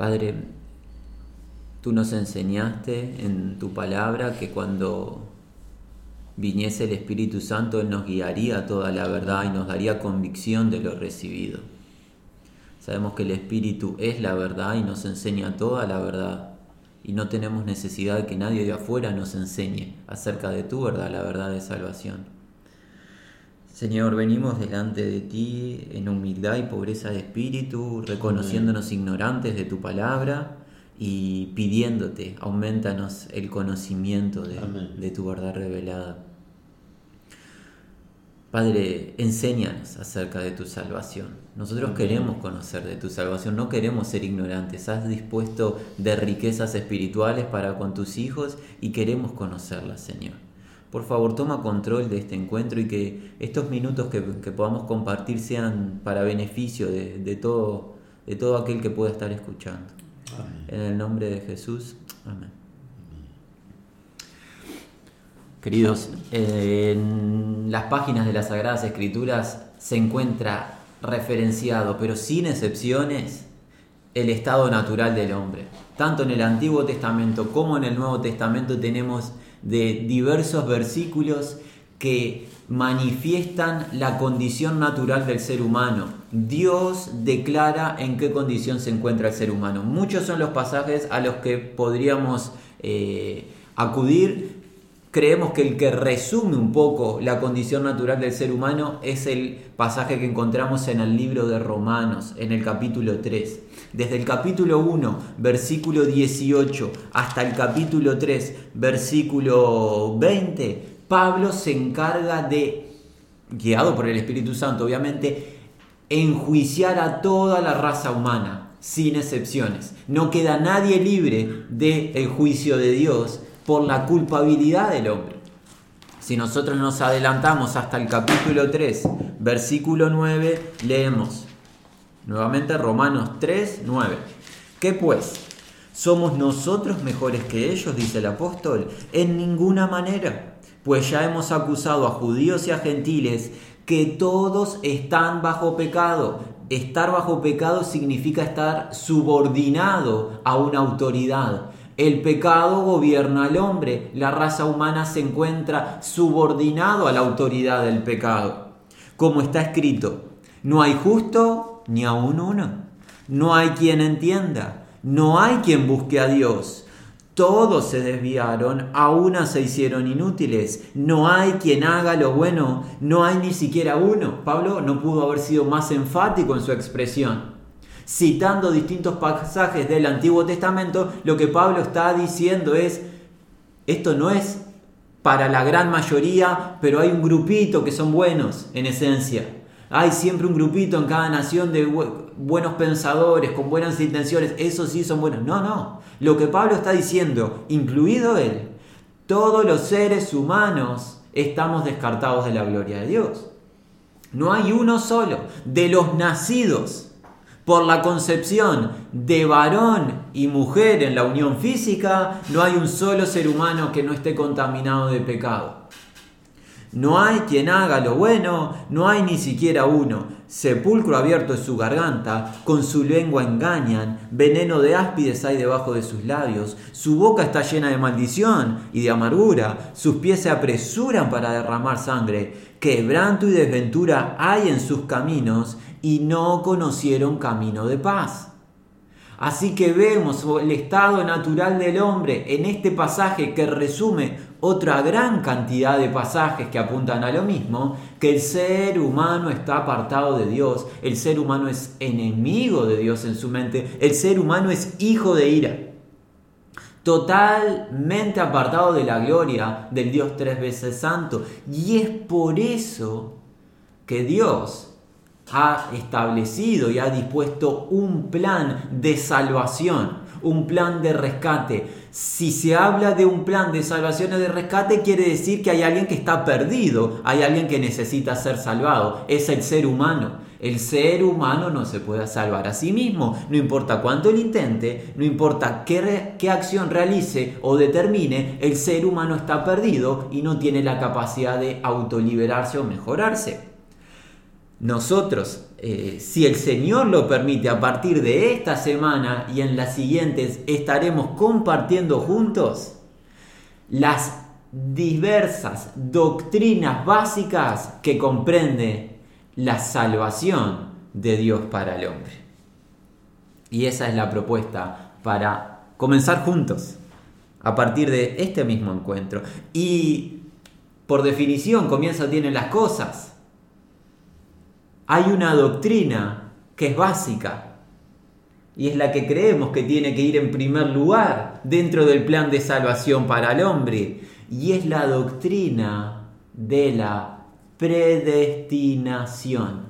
Padre, tú nos enseñaste en tu palabra que cuando viniese el Espíritu Santo, Él nos guiaría toda la verdad y nos daría convicción de lo recibido. Sabemos que el Espíritu es la verdad y nos enseña toda la verdad. Y no tenemos necesidad de que nadie de afuera nos enseñe acerca de tu verdad, la verdad de salvación. Señor, venimos delante de ti en humildad y pobreza de espíritu, reconociéndonos ignorantes de tu palabra y pidiéndote, aumentanos el conocimiento de, de tu verdad revelada. Padre, enséñanos acerca de tu salvación. Nosotros queremos conocer de tu salvación, no queremos ser ignorantes. Has dispuesto de riquezas espirituales para con tus hijos y queremos conocerlas, Señor. Por favor, toma control de este encuentro y que estos minutos que, podamos compartir sean para beneficio de, todo, de todo aquel que pueda estar escuchando. En el nombre de Jesús. Amén. Queridos, en las páginas de las Sagradas Escrituras se encuentra referenciado, pero sin excepciones, el estado natural del hombre. Tanto en el Antiguo Testamento como en el Nuevo Testamento tenemos de diversos versículos que manifiestan la condición natural del ser humano. Dios declara en qué condición se encuentra el ser humano. Muchos son los pasajes a los que podríamos eh, acudir creemos que el que resume un poco la condición natural del ser humano es el pasaje que encontramos en el libro de Romanos, en el capítulo 3. Desde el capítulo 1, versículo 18, hasta el capítulo 3, versículo 20, Pablo se encarga de, guiado por el Espíritu Santo, obviamente, enjuiciar a toda la raza humana, sin excepciones. No queda nadie libre del juicio de Dios por la culpabilidad del hombre. Si nosotros nos adelantamos hasta el capítulo 3, versículo 9, leemos nuevamente Romanos 3, 9. ¿Qué pues? ¿Somos nosotros mejores que ellos? dice el apóstol. En ninguna manera, pues ya hemos acusado a judíos y a gentiles que todos están bajo pecado. Estar bajo pecado significa estar subordinado a una autoridad. El pecado gobierna al hombre, la raza humana se encuentra subordinado a la autoridad del pecado. Como está escrito, no hay justo ni aun uno, no hay quien entienda, no hay quien busque a Dios. Todos se desviaron, a una se hicieron inútiles. No hay quien haga lo bueno, no hay ni siquiera uno. Pablo no pudo haber sido más enfático en su expresión citando distintos pasajes del Antiguo Testamento, lo que Pablo está diciendo es, esto no es para la gran mayoría, pero hay un grupito que son buenos en esencia. Hay siempre un grupito en cada nación de buenos pensadores, con buenas intenciones, esos sí son buenos. No, no. Lo que Pablo está diciendo, incluido él, todos los seres humanos estamos descartados de la gloria de Dios. No hay uno solo. De los nacidos por la concepción de varón y mujer en la unión física, no hay un solo ser humano que no esté contaminado de pecado. No hay quien haga lo bueno, no hay ni siquiera uno. Sepulcro abierto es su garganta, con su lengua engañan, veneno de áspides hay debajo de sus labios, su boca está llena de maldición y de amargura, sus pies se apresuran para derramar sangre, quebranto y desventura hay en sus caminos y no conocieron camino de paz. Así que vemos el estado natural del hombre en este pasaje que resume otra gran cantidad de pasajes que apuntan a lo mismo, que el ser humano está apartado de Dios, el ser humano es enemigo de Dios en su mente, el ser humano es hijo de ira, totalmente apartado de la gloria del Dios tres veces santo. Y es por eso que Dios ha establecido y ha dispuesto un plan de salvación, un plan de rescate. Si se habla de un plan de salvación o de rescate, quiere decir que hay alguien que está perdido, hay alguien que necesita ser salvado, es el ser humano. El ser humano no se puede salvar a sí mismo, no importa cuánto lo intente, no importa qué, qué acción realice o determine, el ser humano está perdido y no tiene la capacidad de autoliberarse o mejorarse. Nosotros, eh, si el Señor lo permite, a partir de esta semana y en las siguientes estaremos compartiendo juntos las diversas doctrinas básicas que comprende la salvación de Dios para el hombre. Y esa es la propuesta para comenzar juntos a partir de este mismo encuentro. Y por definición, comienzo tienen las cosas. Hay una doctrina que es básica y es la que creemos que tiene que ir en primer lugar dentro del plan de salvación para el hombre y es la doctrina de la predestinación,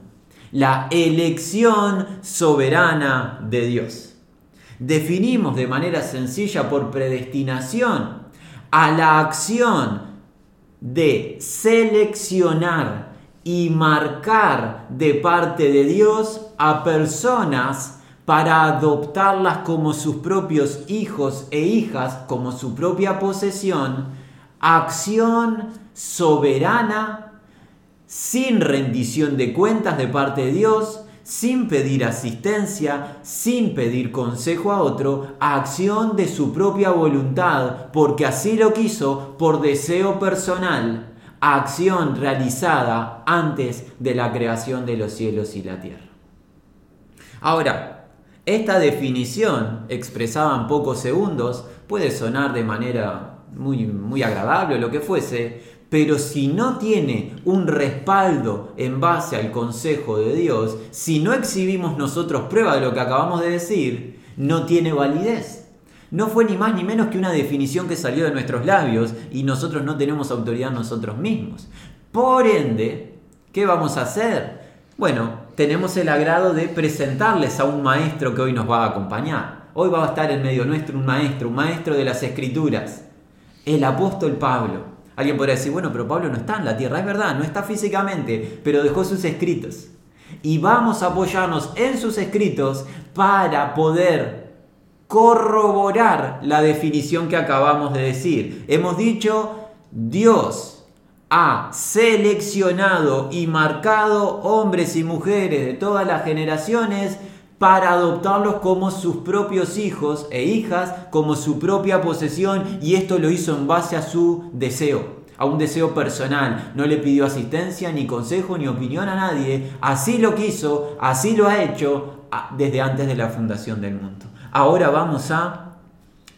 la elección soberana de Dios. Definimos de manera sencilla por predestinación a la acción de seleccionar y marcar de parte de Dios a personas para adoptarlas como sus propios hijos e hijas, como su propia posesión, acción soberana, sin rendición de cuentas de parte de Dios, sin pedir asistencia, sin pedir consejo a otro, acción de su propia voluntad, porque así lo quiso por deseo personal, acción realizada antes de la creación de los cielos y la tierra. Ahora, esta definición, expresada en pocos segundos, puede sonar de manera muy, muy agradable o lo que fuese, pero si no tiene un respaldo en base al consejo de Dios, si no exhibimos nosotros prueba de lo que acabamos de decir, no tiene validez. No fue ni más ni menos que una definición que salió de nuestros labios y nosotros no tenemos autoridad nosotros mismos. Por ende, ¿qué vamos a hacer? Bueno, tenemos el agrado de presentarles a un maestro que hoy nos va a acompañar. Hoy va a estar en medio nuestro un maestro, un maestro de las escrituras el apóstol Pablo. Alguien podría decir, bueno, pero Pablo no está en la tierra, es verdad, no está físicamente, pero dejó sus escritos. Y vamos a apoyarnos en sus escritos para poder corroborar la definición que acabamos de decir. Hemos dicho, Dios ha seleccionado y marcado hombres y mujeres de todas las generaciones para adoptarlos como sus propios hijos e hijas, como su propia posesión, y esto lo hizo en base a su deseo, a un deseo personal. No le pidió asistencia, ni consejo, ni opinión a nadie. Así lo quiso, así lo ha hecho desde antes de la fundación del mundo. Ahora vamos a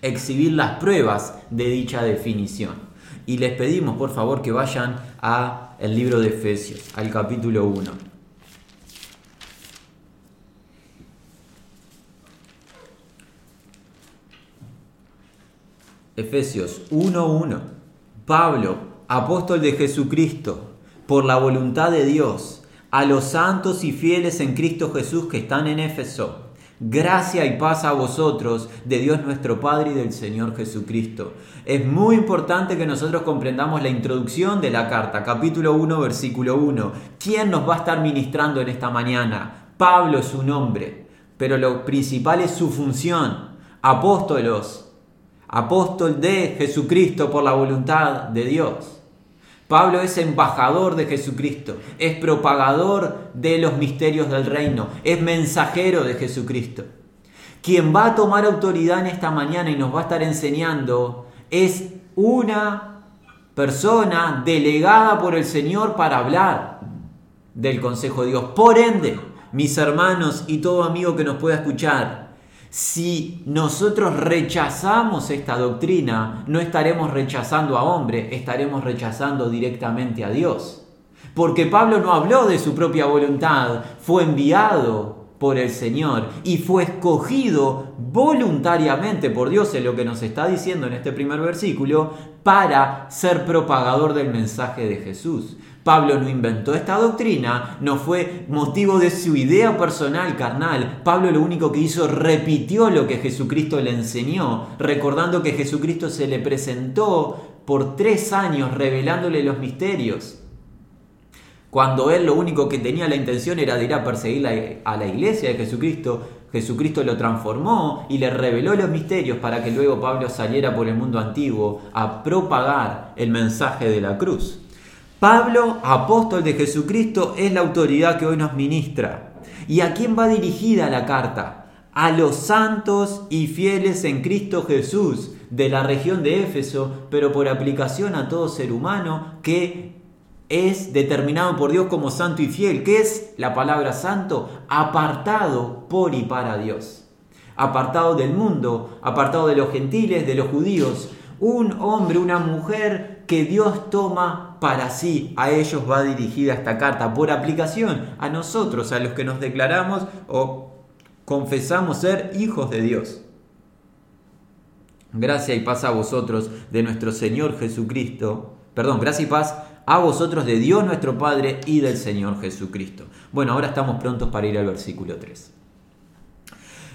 exhibir las pruebas de dicha definición. Y les pedimos por favor que vayan a el libro de Efesios, al capítulo 1. Efesios 1.1. Pablo, apóstol de Jesucristo, por la voluntad de Dios, a los santos y fieles en Cristo Jesús que están en Éfeso. Gracia y paz a vosotros, de Dios nuestro Padre y del Señor Jesucristo. Es muy importante que nosotros comprendamos la introducción de la carta, capítulo 1, versículo 1. ¿Quién nos va a estar ministrando en esta mañana? Pablo es su nombre, pero lo principal es su función. Apóstolos, apóstol de Jesucristo por la voluntad de Dios. Pablo es embajador de Jesucristo, es propagador de los misterios del reino, es mensajero de Jesucristo. Quien va a tomar autoridad en esta mañana y nos va a estar enseñando es una persona delegada por el Señor para hablar del consejo de Dios. Por ende, mis hermanos y todo amigo que nos pueda escuchar, si nosotros rechazamos esta doctrina, no estaremos rechazando a hombre, estaremos rechazando directamente a Dios. Porque Pablo no habló de su propia voluntad, fue enviado por el Señor y fue escogido voluntariamente por Dios, en lo que nos está diciendo en este primer versículo, para ser propagador del mensaje de Jesús. Pablo no inventó esta doctrina, no fue motivo de su idea personal, carnal. Pablo lo único que hizo, repitió lo que Jesucristo le enseñó, recordando que Jesucristo se le presentó por tres años revelándole los misterios. Cuando él lo único que tenía la intención era de ir a perseguir a la iglesia de Jesucristo, Jesucristo lo transformó y le reveló los misterios para que luego Pablo saliera por el mundo antiguo a propagar el mensaje de la cruz. Pablo, apóstol de Jesucristo, es la autoridad que hoy nos ministra. ¿Y a quién va dirigida la carta? A los santos y fieles en Cristo Jesús de la región de Éfeso, pero por aplicación a todo ser humano que es determinado por Dios como santo y fiel. ¿Qué es la palabra santo? Apartado por y para Dios. Apartado del mundo, apartado de los gentiles, de los judíos. Un hombre, una mujer que Dios toma para sí. A ellos va dirigida esta carta por aplicación a nosotros, a los que nos declaramos o confesamos ser hijos de Dios. Gracia y paz a vosotros de nuestro Señor Jesucristo. Perdón, gracia y paz a vosotros de Dios nuestro Padre y del Señor Jesucristo. Bueno, ahora estamos prontos para ir al versículo 3.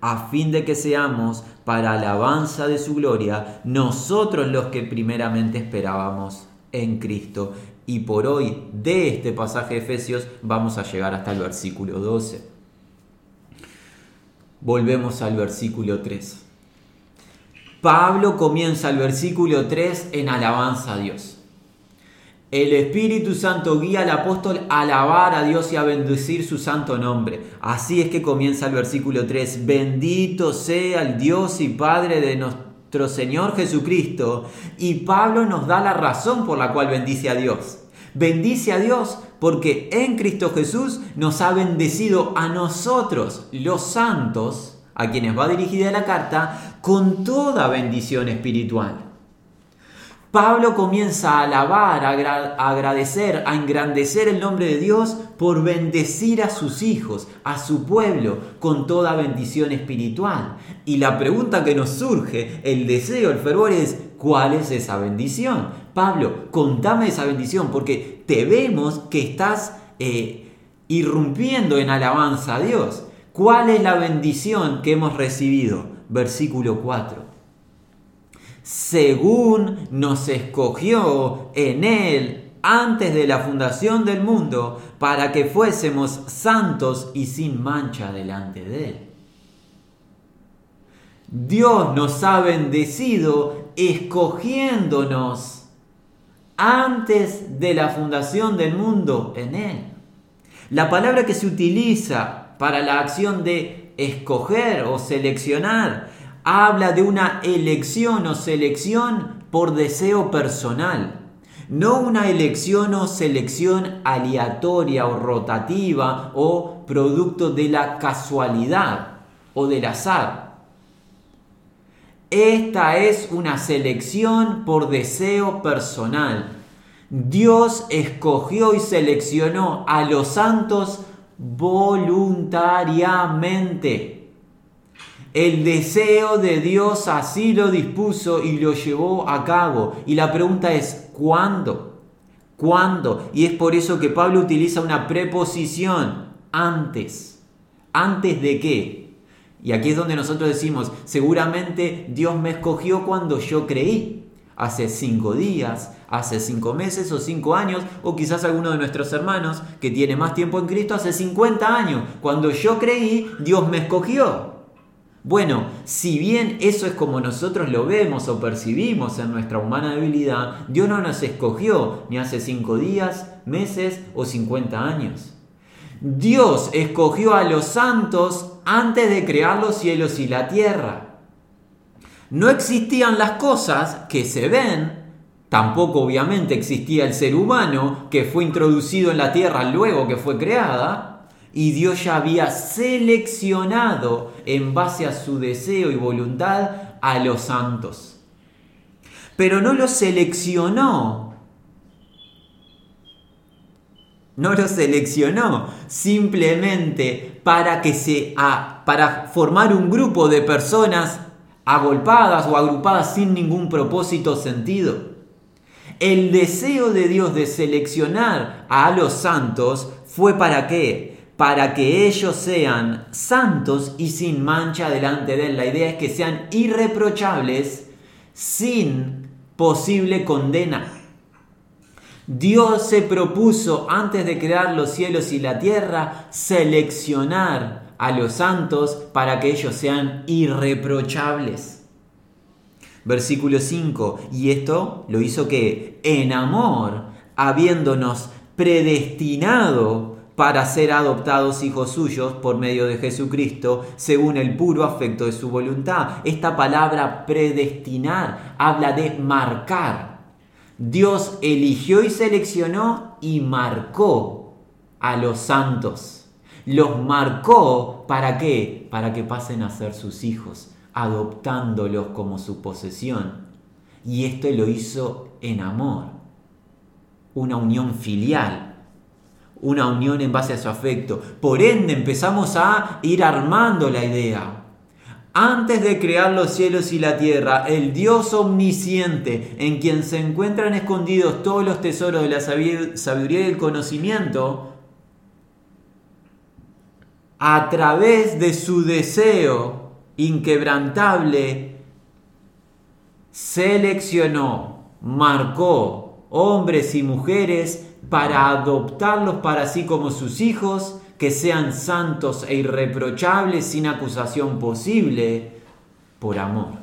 a fin de que seamos para alabanza de su gloria, nosotros los que primeramente esperábamos en Cristo. Y por hoy, de este pasaje de Efesios, vamos a llegar hasta el versículo 12. Volvemos al versículo 3. Pablo comienza el versículo 3 en alabanza a Dios. El Espíritu Santo guía al apóstol a alabar a Dios y a bendecir su santo nombre. Así es que comienza el versículo 3. Bendito sea el Dios y Padre de nuestro Señor Jesucristo. Y Pablo nos da la razón por la cual bendice a Dios. Bendice a Dios porque en Cristo Jesús nos ha bendecido a nosotros, los santos, a quienes va dirigida la carta, con toda bendición espiritual. Pablo comienza a alabar, a agradecer, a engrandecer el nombre de Dios por bendecir a sus hijos, a su pueblo, con toda bendición espiritual. Y la pregunta que nos surge, el deseo, el fervor es, ¿cuál es esa bendición? Pablo, contame esa bendición, porque te vemos que estás eh, irrumpiendo en alabanza a Dios. ¿Cuál es la bendición que hemos recibido? Versículo 4. Según nos escogió en Él antes de la fundación del mundo para que fuésemos santos y sin mancha delante de Él. Dios nos ha bendecido escogiéndonos antes de la fundación del mundo en Él. La palabra que se utiliza para la acción de escoger o seleccionar. Habla de una elección o selección por deseo personal. No una elección o selección aleatoria o rotativa o producto de la casualidad o del azar. Esta es una selección por deseo personal. Dios escogió y seleccionó a los santos voluntariamente. El deseo de Dios así lo dispuso y lo llevó a cabo. Y la pregunta es, ¿cuándo? ¿Cuándo? Y es por eso que Pablo utiliza una preposición antes. ¿Antes de qué? Y aquí es donde nosotros decimos, seguramente Dios me escogió cuando yo creí. Hace cinco días, hace cinco meses o cinco años, o quizás alguno de nuestros hermanos que tiene más tiempo en Cristo hace 50 años. Cuando yo creí, Dios me escogió. Bueno, si bien eso es como nosotros lo vemos o percibimos en nuestra humana debilidad, Dios no nos escogió ni hace cinco días, meses o 50 años. Dios escogió a los santos antes de crear los cielos y la tierra. No existían las cosas que se ven, tampoco obviamente existía el ser humano que fue introducido en la tierra luego que fue creada, y Dios ya había seleccionado en base a su deseo y voluntad a los santos. Pero no los seleccionó. No los seleccionó simplemente para que se para formar un grupo de personas agolpadas o agrupadas sin ningún propósito o sentido. El deseo de Dios de seleccionar a los santos fue para qué? Para que ellos sean santos y sin mancha delante de Él. La idea es que sean irreprochables sin posible condena. Dios se propuso antes de crear los cielos y la tierra seleccionar a los santos para que ellos sean irreprochables. Versículo 5, y esto lo hizo que en amor, habiéndonos predestinado para ser adoptados hijos suyos por medio de Jesucristo, según el puro afecto de su voluntad. Esta palabra predestinar habla de marcar. Dios eligió y seleccionó y marcó a los santos. Los marcó para qué? Para que pasen a ser sus hijos, adoptándolos como su posesión. Y esto lo hizo en amor, una unión filial una unión en base a su afecto. Por ende empezamos a ir armando la idea. Antes de crear los cielos y la tierra, el Dios omnisciente, en quien se encuentran escondidos todos los tesoros de la sabiduría y el conocimiento, a través de su deseo inquebrantable, seleccionó, marcó hombres y mujeres para adoptarlos para sí como sus hijos, que sean santos e irreprochables sin acusación posible, por amor.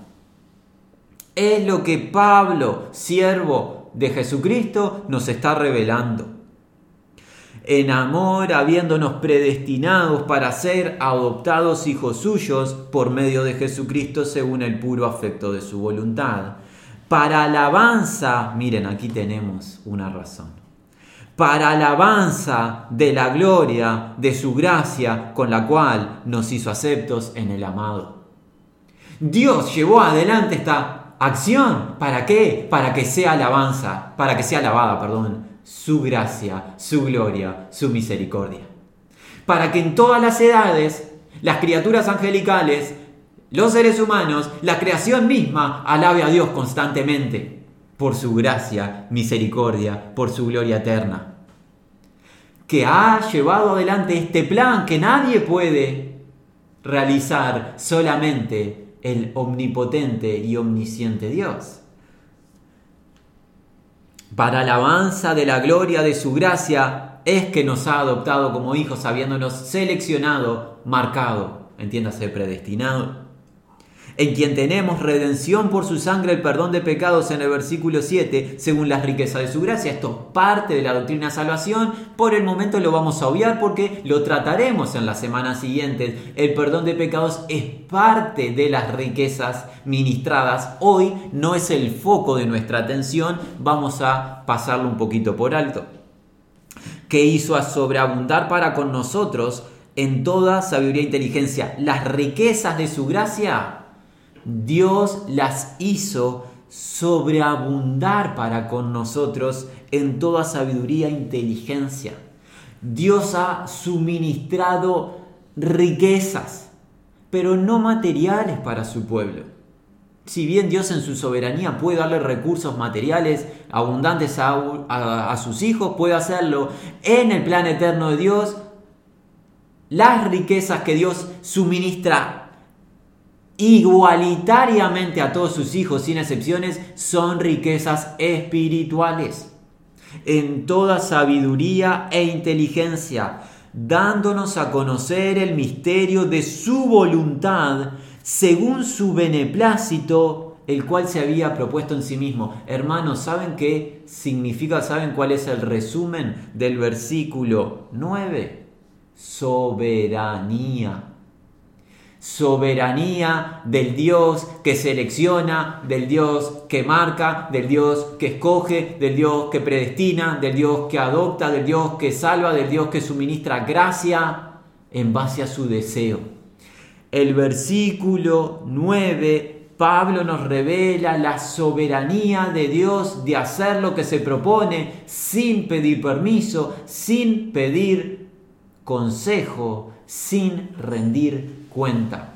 Es lo que Pablo, siervo de Jesucristo, nos está revelando. En amor, habiéndonos predestinados para ser adoptados hijos suyos por medio de Jesucristo según el puro afecto de su voluntad. Para alabanza, miren, aquí tenemos una razón para alabanza de la gloria de su gracia con la cual nos hizo aceptos en el amado. Dios llevó adelante esta acción, ¿para qué? Para que sea alabanza, para que sea alabada, perdón, su gracia, su gloria, su misericordia. Para que en todas las edades, las criaturas angelicales, los seres humanos, la creación misma, alabe a Dios constantemente por su gracia, misericordia, por su gloria eterna. Que ha llevado adelante este plan que nadie puede realizar, solamente el omnipotente y omnisciente Dios. Para alabanza de la gloria de su gracia es que nos ha adoptado como hijos, habiéndonos seleccionado, marcado, entiéndase, predestinado en quien tenemos redención por su sangre, el perdón de pecados en el versículo 7, según las riquezas de su gracia. Esto es parte de la doctrina de salvación. Por el momento lo vamos a obviar porque lo trataremos en las semanas siguientes. El perdón de pecados es parte de las riquezas ministradas. Hoy no es el foco de nuestra atención. Vamos a pasarlo un poquito por alto. Que hizo a sobreabundar para con nosotros en toda sabiduría e inteligencia las riquezas de su gracia Dios las hizo sobreabundar para con nosotros en toda sabiduría e inteligencia. Dios ha suministrado riquezas, pero no materiales para su pueblo. Si bien Dios en su soberanía puede darle recursos materiales abundantes a, a, sus hijos, puede hacerlo en el plan eterno de Dios. Las riquezas que Dios suministra igualitariamente a todos sus hijos, sin excepciones, son riquezas espirituales, en toda sabiduría e inteligencia, dándonos a conocer el misterio de su voluntad, según su beneplácito, el cual se había propuesto en sí mismo. Hermanos, ¿saben qué significa? ¿Saben cuál es el resumen del versículo 9? Soberanía soberanía del Dios que selecciona, del Dios que marca, del Dios que escoge, del Dios que predestina, del Dios que adopta, del Dios que salva, del Dios que suministra gracia en base a su deseo. El versículo 9 Pablo nos revela la soberanía de Dios de hacer lo que se propone sin pedir permiso, sin pedir consejo, sin rendir cuenta.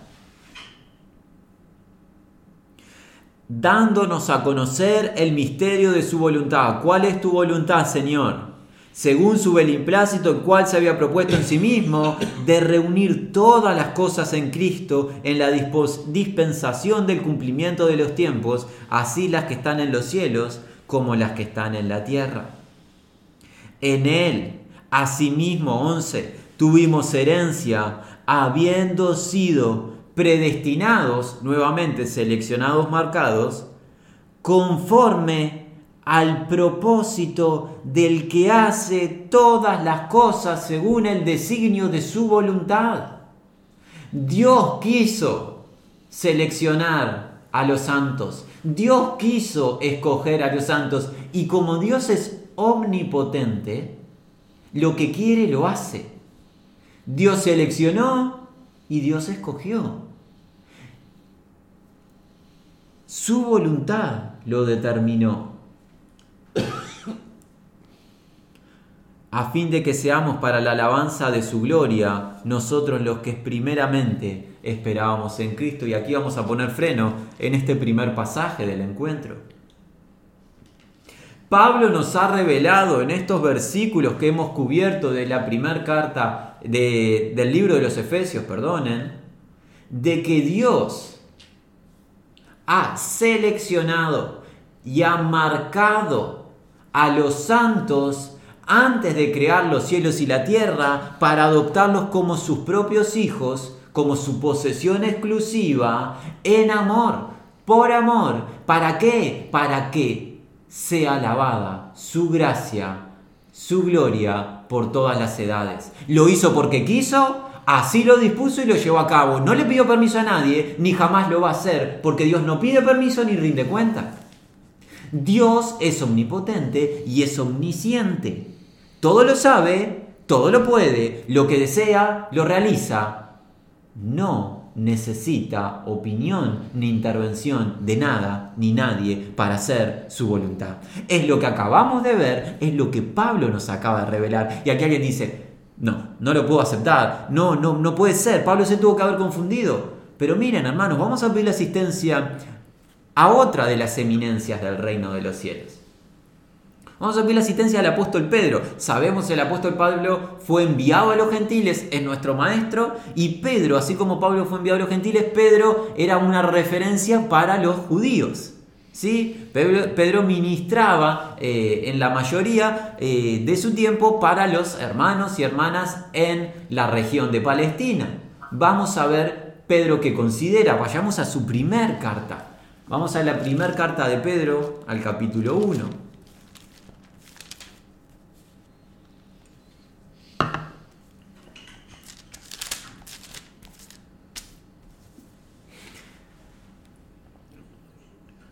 Dándonos a conocer el misterio de su voluntad. ¿Cuál es tu voluntad, Señor? Según su beneplácito, el cual se había propuesto en sí mismo, de reunir todas las cosas en Cristo en la dispensación del cumplimiento de los tiempos, así las que están en los cielos como las que están en la tierra. En él, asimismo, 11, tuvimos herencia, habiendo sido predestinados, nuevamente seleccionados, marcados, conforme al propósito del que hace todas las cosas según el designio de su voluntad. Dios quiso seleccionar a los santos, Dios quiso escoger a los santos y como Dios es omnipotente, lo que quiere lo hace. Dios seleccionó y Dios escogió. Su voluntad lo determinó. a fin de que seamos para la alabanza de su gloria, nosotros los que primeramente esperábamos en Cristo. Y aquí vamos a poner freno en este primer pasaje del encuentro. Pablo nos ha revelado en estos versículos que hemos cubierto de la primera carta del libro de los Efesios, perdonen, de que Dios ha seleccionado y ha marcado a los santos antes de crear los cielos y la tierra para adoptarlos como sus propios hijos, como su posesión exclusiva, en amor, por amor. ¿Para qué? Para que sea alabada su gracia, su gloria por todas las edades. Lo hizo porque quiso, así lo dispuso y lo llevó a cabo. No le pidió permiso a nadie, ni jamás lo va a hacer, porque Dios no pide permiso ni rinde cuenta. Dios es omnipotente y es omnisciente. Todo lo sabe, todo lo puede, lo que desea, lo realiza. No necesita opinión ni intervención de nada ni nadie para hacer su voluntad. Es lo que acabamos de ver, es lo que Pablo nos acaba de revelar. Y aquí alguien dice, no, no lo puedo aceptar, no, no, no puede ser, Pablo se tuvo que haber confundido. Pero miren hermanos, vamos a pedir asistencia a otra de las eminencias del reino de los cielos. Vamos a pedir la asistencia del apóstol Pedro. Sabemos que el apóstol Pablo fue enviado a los gentiles, es nuestro maestro, y Pedro, así como Pablo fue enviado a los gentiles, Pedro era una referencia para los judíos. ¿Sí? Pedro, ministraba eh, en la mayoría eh, de su tiempo para los hermanos y hermanas en la región de Palestina. Vamos a ver Pedro qué considera. Vayamos a su primer carta. Vamos a la primera carta de Pedro, al capítulo 1.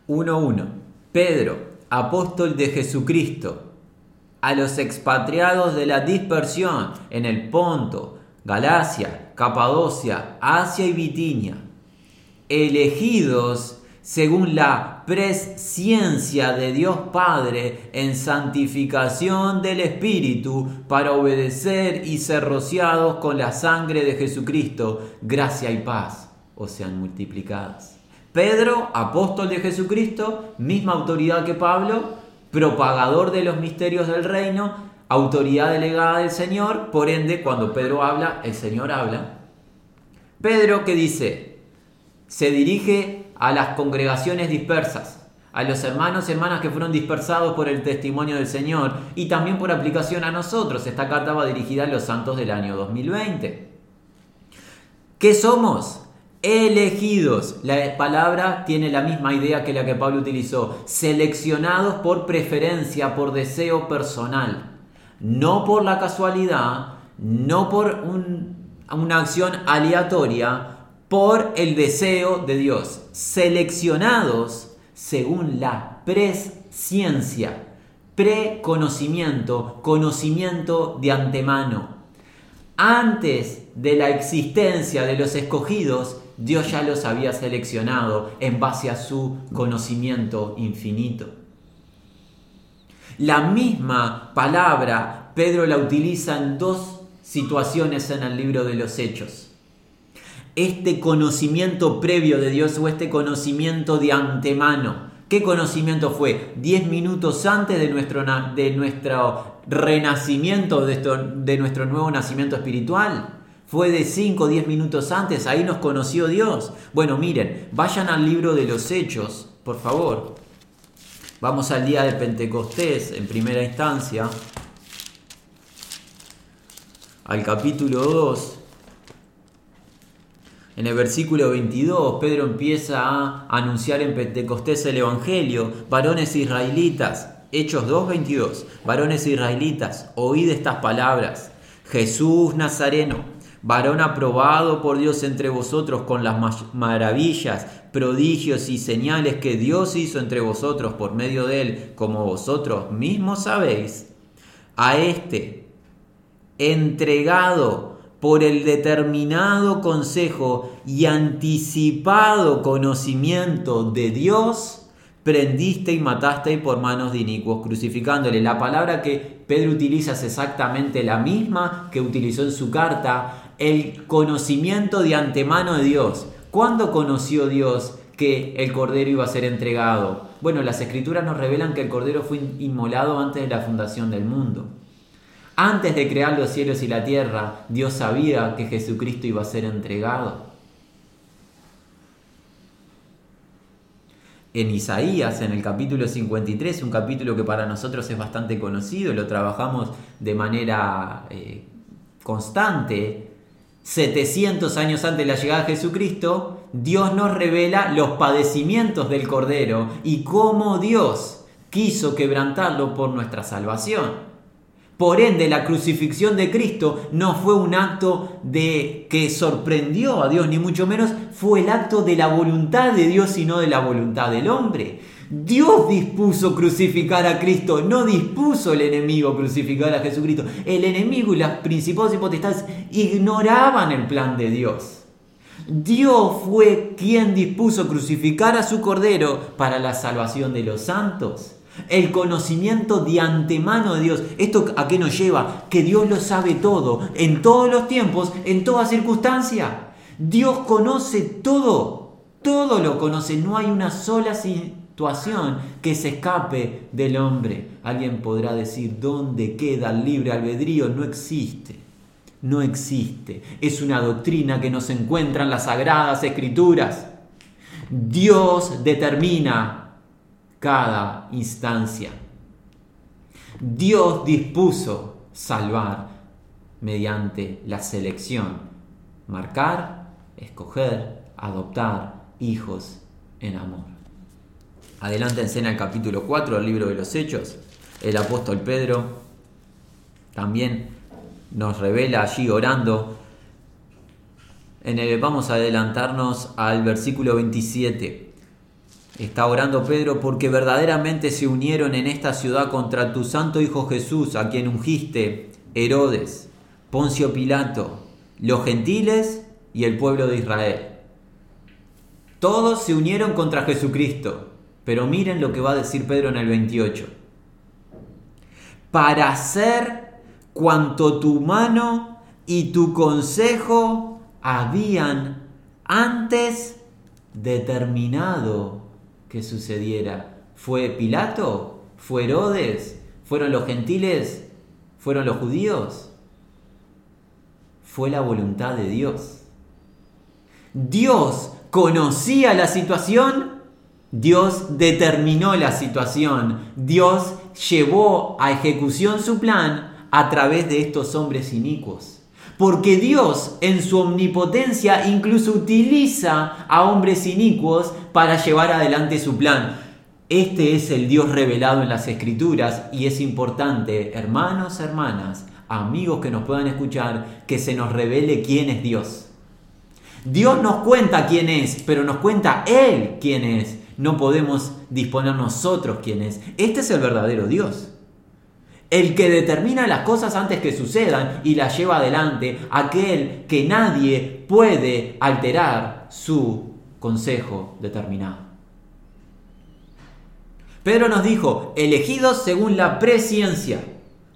1.1. Pedro, apóstol de Jesucristo, a los expatriados de la dispersión en el Ponto, Galacia, Capadocia, Asia y Bitinia, elegidos según la presciencia de Dios Padre en santificación del Espíritu para obedecer y ser rociados con la sangre de Jesucristo, gracia y paz os sean multiplicadas. Pedro, apóstol de Jesucristo, misma autoridad que Pablo, propagador de los misterios del reino, autoridad delegada del Señor, por ende, cuando Pedro habla, el Señor habla. Pedro, que dice? Se dirige a las congregaciones dispersas, a los hermanos y hermanas que fueron dispersados por el testimonio del Señor y también por aplicación a nosotros. Esta carta va dirigida a los santos del año 2020. ¿Qué somos? Elegidos. La palabra tiene la misma idea que la que Pablo utilizó. Seleccionados por preferencia, por deseo personal. No por la casualidad, no por una acción aleatoria, por el deseo de Dios. Seleccionados según la presciencia, preconocimiento, conocimiento de antemano. Antes de la existencia de los escogidos, Dios ya los había seleccionado en base a su conocimiento infinito. La misma palabra Pedro la utiliza en dos situaciones en el libro de los Hechos. Este conocimiento previo de Dios o este conocimiento de antemano. ¿Qué conocimiento fue? Diez minutos antes de nuestro, de nuestro renacimiento, de, de nuestro nuevo nacimiento espiritual. Fue de 5 o 10 minutos antes, ahí nos conoció Dios. Bueno, miren, vayan al libro de los Hechos, por favor. Vamos al día de Pentecostés en primera instancia, al capítulo 2. En el versículo 22, Pedro empieza a anunciar en Pentecostés el Evangelio, varones israelitas, Hechos 2.22, varones israelitas, oíd estas palabras, Jesús Nazareno varón aprobado por Dios entre vosotros con las maravillas, prodigios y señales que Dios hizo entre vosotros por medio de él, como vosotros mismos sabéis, a este, entregado por el determinado consejo y anticipado conocimiento de Dios, prendiste y mataste por manos de inicuos, crucificándole. La palabra que Pedro utiliza exactamente la misma que utilizó en su carta el conocimiento de antemano de Dios. ¿Cuándo conoció Dios que el Cordero iba a ser entregado? Bueno, las escrituras nos revelan que el Cordero fue inmolado antes de la fundación del mundo. Antes de crear los cielos y la tierra, Dios sabía que Jesucristo iba a ser entregado. En Isaías, en el capítulo 53, un capítulo que para nosotros es bastante conocido, lo trabajamos de manera eh, constante, 700 años antes de la llegada de Jesucristo, Dios nos revela los padecimientos del Cordero y cómo Dios quiso quebrantarlo por nuestra salvación. Por ende, la crucifixión de Cristo no fue un acto de que sorprendió a Dios, ni mucho menos fue el acto de la voluntad de Dios, sino de la voluntad del hombre. Dios dispuso crucificar a Cristo, no dispuso el enemigo crucificar a Jesucristo. El enemigo y las principales y potestades ignoraban el plan de Dios. Dios fue quien dispuso crucificar a su Cordero para la salvación de los santos. El conocimiento de antemano de Dios. ¿Esto a qué nos lleva? Que Dios lo sabe todo, en todos los tiempos, en toda circunstancia. Dios conoce todo, todo lo conoce. No hay una sola que se escape del hombre. Alguien podrá decir, ¿dónde queda el libre albedrío? No existe. No existe. Es una doctrina que no se encuentra en las sagradas escrituras. Dios determina cada instancia. Dios dispuso salvar mediante la selección, marcar, escoger, adoptar hijos en amor. Adelántense en el capítulo 4 del libro de los Hechos. El apóstol Pedro también nos revela allí orando. Vamos a adelantarnos al versículo 27. Está orando Pedro porque verdaderamente se unieron en esta ciudad contra tu santo Hijo Jesús, a quien ungiste Herodes, Poncio Pilato, los gentiles y el pueblo de Israel. Todos se unieron contra Jesucristo. Pero miren lo que va a decir Pedro en el 28. Para hacer cuanto tu mano y tu consejo habían antes determinado que sucediera. ¿Fue Pilato? ¿Fue Herodes? ¿Fueron los gentiles? ¿Fueron los judíos? Fue la voluntad de Dios. Dios conocía la situación Dios determinó la situación, Dios llevó a ejecución su plan a través de estos hombres inicuos. Porque Dios en su omnipotencia incluso utiliza a hombres inicuos para llevar adelante su plan. Este es el Dios revelado en las escrituras y es importante, hermanos, hermanas, amigos que nos puedan escuchar, que se nos revele quién es Dios. Dios nos cuenta quién es, pero nos cuenta Él quién es. No podemos disponer nosotros quién es. Este es el verdadero Dios. El que determina las cosas antes que sucedan y las lleva adelante. Aquel que nadie puede alterar su consejo determinado. Pedro nos dijo, elegidos según la presciencia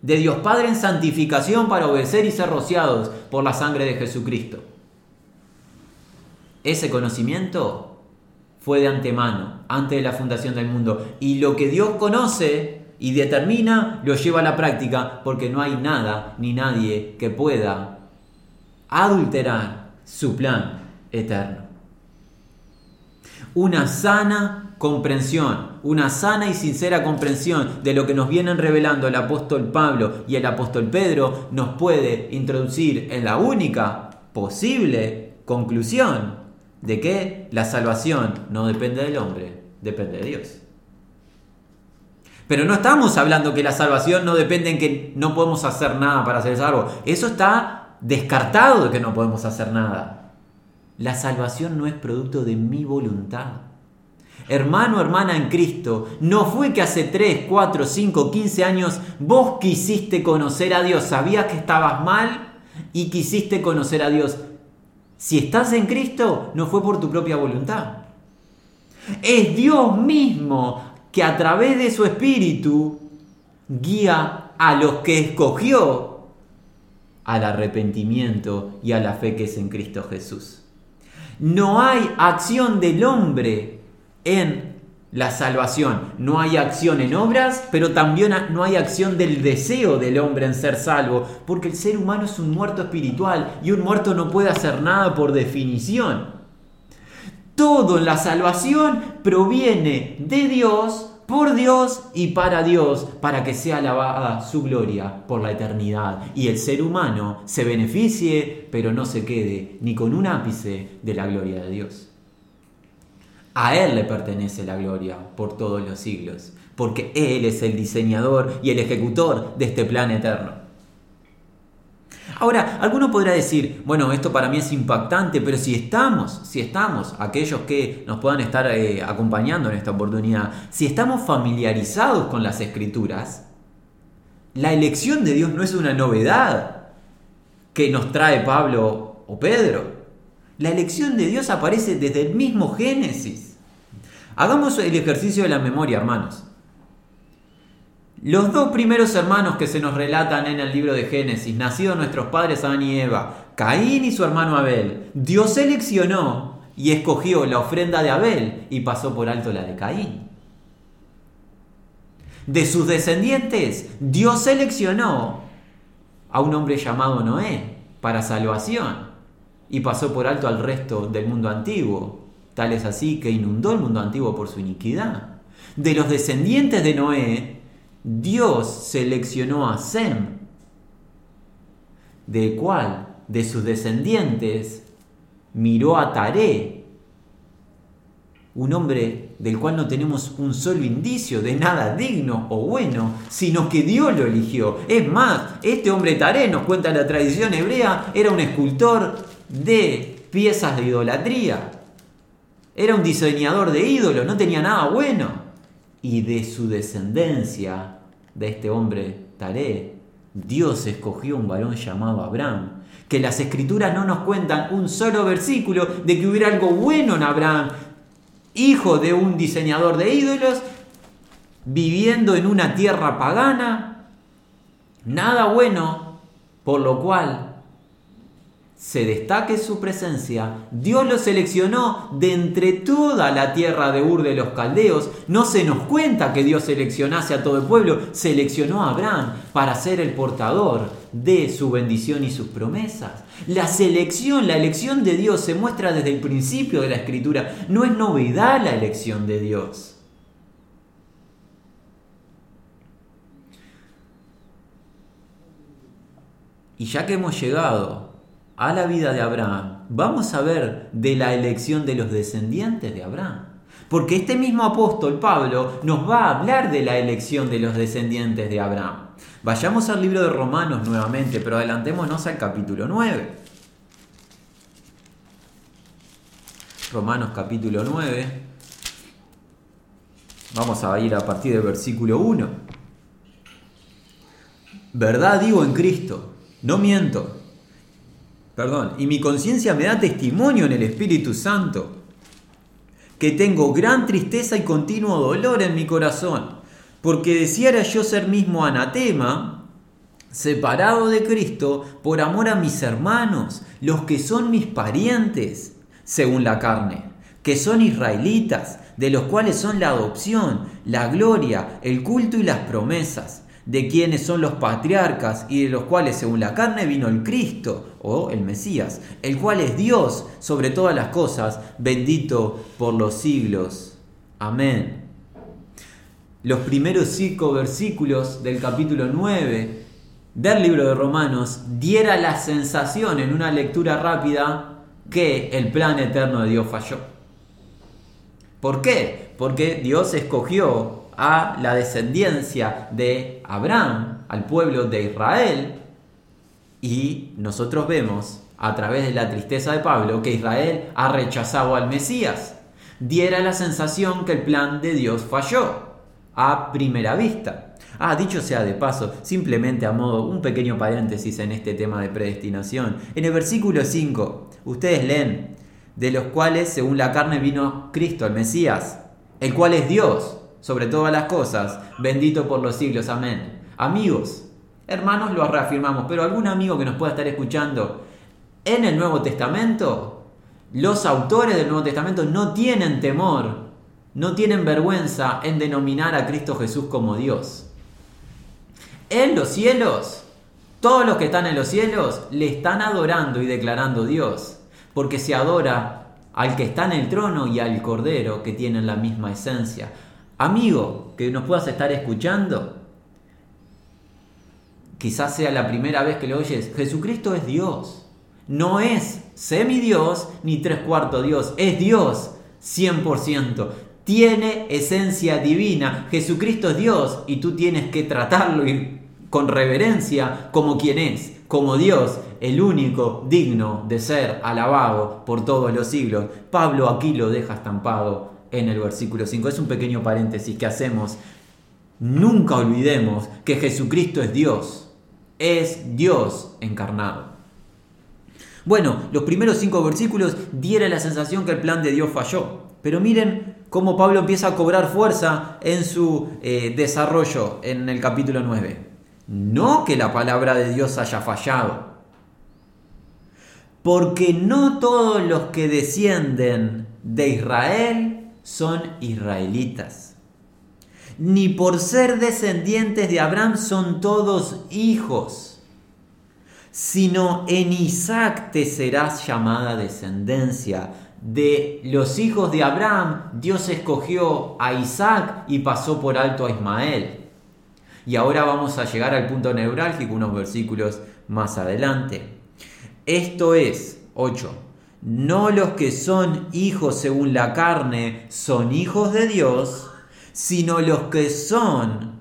de Dios Padre en santificación para obedecer y ser rociados por la sangre de Jesucristo. Ese conocimiento fue de antemano, antes de la fundación del mundo. Y lo que Dios conoce y determina, lo lleva a la práctica, porque no hay nada ni nadie que pueda adulterar su plan eterno. Una sana comprensión, una sana y sincera comprensión de lo que nos vienen revelando el apóstol Pablo y el apóstol Pedro nos puede introducir en la única posible conclusión de que la salvación no depende del hombre, depende de Dios. Pero no estamos hablando que la salvación no depende en que no podemos hacer nada para ser salvos. Eso está descartado de que no podemos hacer nada. La salvación no es producto de mi voluntad. Hermano, hermana en Cristo, no fue que hace 3, 4, 5, 15 años vos quisiste conocer a Dios, sabías que estabas mal y quisiste conocer a Dios. Si estás en Cristo, no fue por tu propia voluntad. Es Dios mismo que a través de su Espíritu guía a los que escogió al arrepentimiento y a la fe que es en Cristo Jesús. No hay acción del hombre en la salvación. No hay acción en obras, pero también no hay acción del deseo del hombre en ser salvo, porque el ser humano es un muerto espiritual y un muerto no puede hacer nada por definición. Todo la salvación proviene de Dios, por Dios y para Dios, para que sea alabada su gloria por la eternidad y el ser humano se beneficie, pero no se quede ni con un ápice de la gloria de Dios. A Él le pertenece la gloria por todos los siglos, porque Él es el diseñador y el ejecutor de este plan eterno. Ahora, alguno podrá decir, bueno, esto para mí es impactante, pero si estamos, si estamos, aquellos que nos puedan estar eh, acompañando en esta oportunidad, si estamos familiarizados con las escrituras, la elección de Dios no es una novedad que nos trae Pablo o Pedro. La elección de Dios aparece desde el mismo Génesis. Hagamos el ejercicio de la memoria, hermanos. Los dos primeros hermanos que se nos relatan en el libro de Génesis, nacidos nuestros padres Adán y Eva, Caín y su hermano Abel, Dios seleccionó y escogió la ofrenda de Abel y pasó por alto la de Caín. De sus descendientes, Dios seleccionó a un hombre llamado Noé para salvación y pasó por alto al resto del mundo antiguo. Tal es así que inundó el mundo antiguo por su iniquidad. De los descendientes de Noé, Dios seleccionó a Sem, del cual de sus descendientes miró a Taré, un hombre del cual no tenemos un solo indicio de nada digno o bueno, sino que Dios lo eligió. Es más, este hombre Taré, nos cuenta la tradición hebrea, era un escultor de piezas de idolatría. Era un diseñador de ídolos, no tenía nada bueno. Y de su descendencia, de este hombre Taré, Dios escogió un varón llamado Abraham. Que las escrituras no nos cuentan un solo versículo de que hubiera algo bueno en Abraham, hijo de un diseñador de ídolos, viviendo en una tierra pagana. Nada bueno, por lo cual se destaque su presencia, Dios lo seleccionó de entre toda la tierra de Ur de los Caldeos. No se nos cuenta que Dios seleccionase a todo el pueblo, seleccionó a Abraham para ser el portador de su bendición y sus promesas. La selección, la elección de Dios se muestra desde el principio de la escritura. No es novedad la elección de Dios. Y ya que hemos llegado a la vida de Abraham, vamos a ver de la elección de los descendientes de Abraham. Porque este mismo apóstol Pablo nos va a hablar de la elección de los descendientes de Abraham. Vayamos al libro de Romanos nuevamente, pero adelantémonos al capítulo 9. Romanos capítulo 9. Vamos a ir a partir del versículo 1. Verdad digo en Cristo, no miento. Perdón, y mi conciencia me da testimonio en el Espíritu Santo que tengo gran tristeza y continuo dolor en mi corazón, porque deseara yo ser mismo anatema, separado de Cristo, por amor a mis hermanos, los que son mis parientes, según la carne, que son israelitas, de los cuales son la adopción, la gloria, el culto y las promesas de quienes son los patriarcas y de los cuales según la carne vino el Cristo o el Mesías, el cual es Dios sobre todas las cosas, bendito por los siglos. Amén. Los primeros cinco versículos del capítulo 9 del libro de Romanos diera la sensación en una lectura rápida que el plan eterno de Dios falló. ¿Por qué? Porque Dios escogió a la descendencia de Abraham, al pueblo de Israel, y nosotros vemos a través de la tristeza de Pablo que Israel ha rechazado al Mesías. Diera la sensación que el plan de Dios falló a primera vista. Ah, dicho sea de paso, simplemente a modo un pequeño paréntesis en este tema de predestinación. En el versículo 5, ustedes leen, de los cuales según la carne vino Cristo, el Mesías, el cual es Dios sobre todas las cosas, bendito por los siglos, amén. Amigos, hermanos, lo reafirmamos, pero algún amigo que nos pueda estar escuchando, en el Nuevo Testamento, los autores del Nuevo Testamento no tienen temor, no tienen vergüenza en denominar a Cristo Jesús como Dios. En los cielos, todos los que están en los cielos le están adorando y declarando Dios, porque se adora al que está en el trono y al Cordero que tienen la misma esencia. Amigo, que nos puedas estar escuchando, quizás sea la primera vez que lo oyes, Jesucristo es Dios. No es semidios ni tres cuartos Dios, es Dios 100%. Tiene esencia divina. Jesucristo es Dios y tú tienes que tratarlo con reverencia como quien es, como Dios, el único digno de ser alabado por todos los siglos. Pablo aquí lo deja estampado en el versículo 5. Es un pequeño paréntesis que hacemos. Nunca olvidemos que Jesucristo es Dios, es Dios encarnado. Bueno, los primeros cinco versículos diera la sensación que el plan de Dios falló, pero miren cómo Pablo empieza a cobrar fuerza en su eh, desarrollo en el capítulo 9. No que la palabra de Dios haya fallado, porque no todos los que descienden de Israel son israelitas. Ni por ser descendientes de Abraham son todos hijos, sino en Isaac te serás llamada descendencia. De los hijos de Abraham, Dios escogió a Isaac y pasó por alto a Ismael. Y ahora vamos a llegar al punto neurálgico unos versículos más adelante. Esto es, 8. No los que son hijos según la carne son hijos de Dios, sino los que son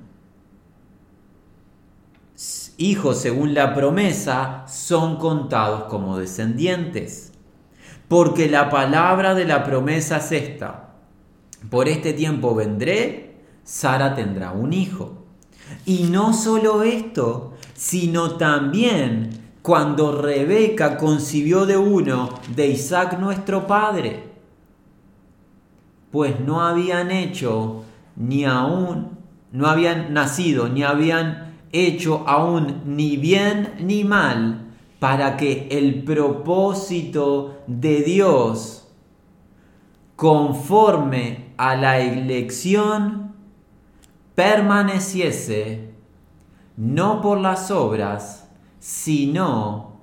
hijos según la promesa son contados como descendientes. Porque la palabra de la promesa es esta. Por este tiempo vendré, Sara tendrá un hijo. Y no solo esto, sino también cuando Rebeca concibió de uno de Isaac nuestro padre, pues no habían hecho ni aún, no habían nacido, ni habían hecho aún ni bien ni mal, para que el propósito de Dios, conforme a la elección, permaneciese, no por las obras, sino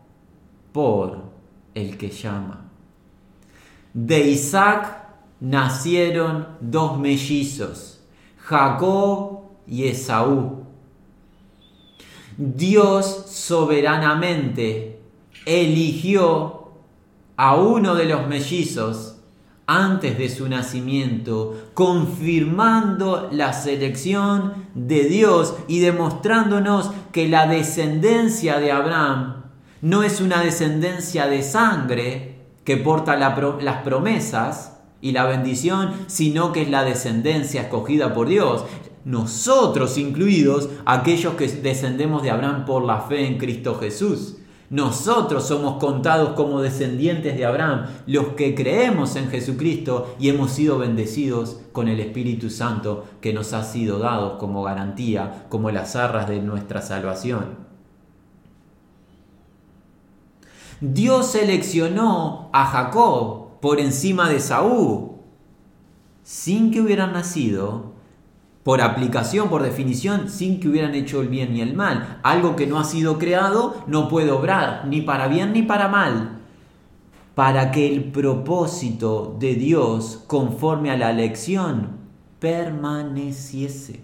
por el que llama. De Isaac nacieron dos mellizos, Jacob y Esaú. Dios soberanamente eligió a uno de los mellizos antes de su nacimiento, confirmando la selección de Dios y demostrándonos que la descendencia de Abraham no es una descendencia de sangre que porta las promesas y la bendición, sino que es la descendencia escogida por Dios. Nosotros incluidos, aquellos que descendemos de Abraham por la fe en Cristo Jesús. Nosotros somos contados como descendientes de Abraham, los que creemos en Jesucristo y hemos sido bendecidos con el Espíritu Santo que nos ha sido dado como garantía, como las arras de nuestra salvación. Dios seleccionó a Jacob por encima de Saúl, sin que hubieran nacido, por aplicación, por definición, sin que hubieran hecho el bien ni el mal. Algo que no ha sido creado no puede obrar, ni para bien ni para mal, para que el propósito de Dios, conforme a la elección, permaneciese.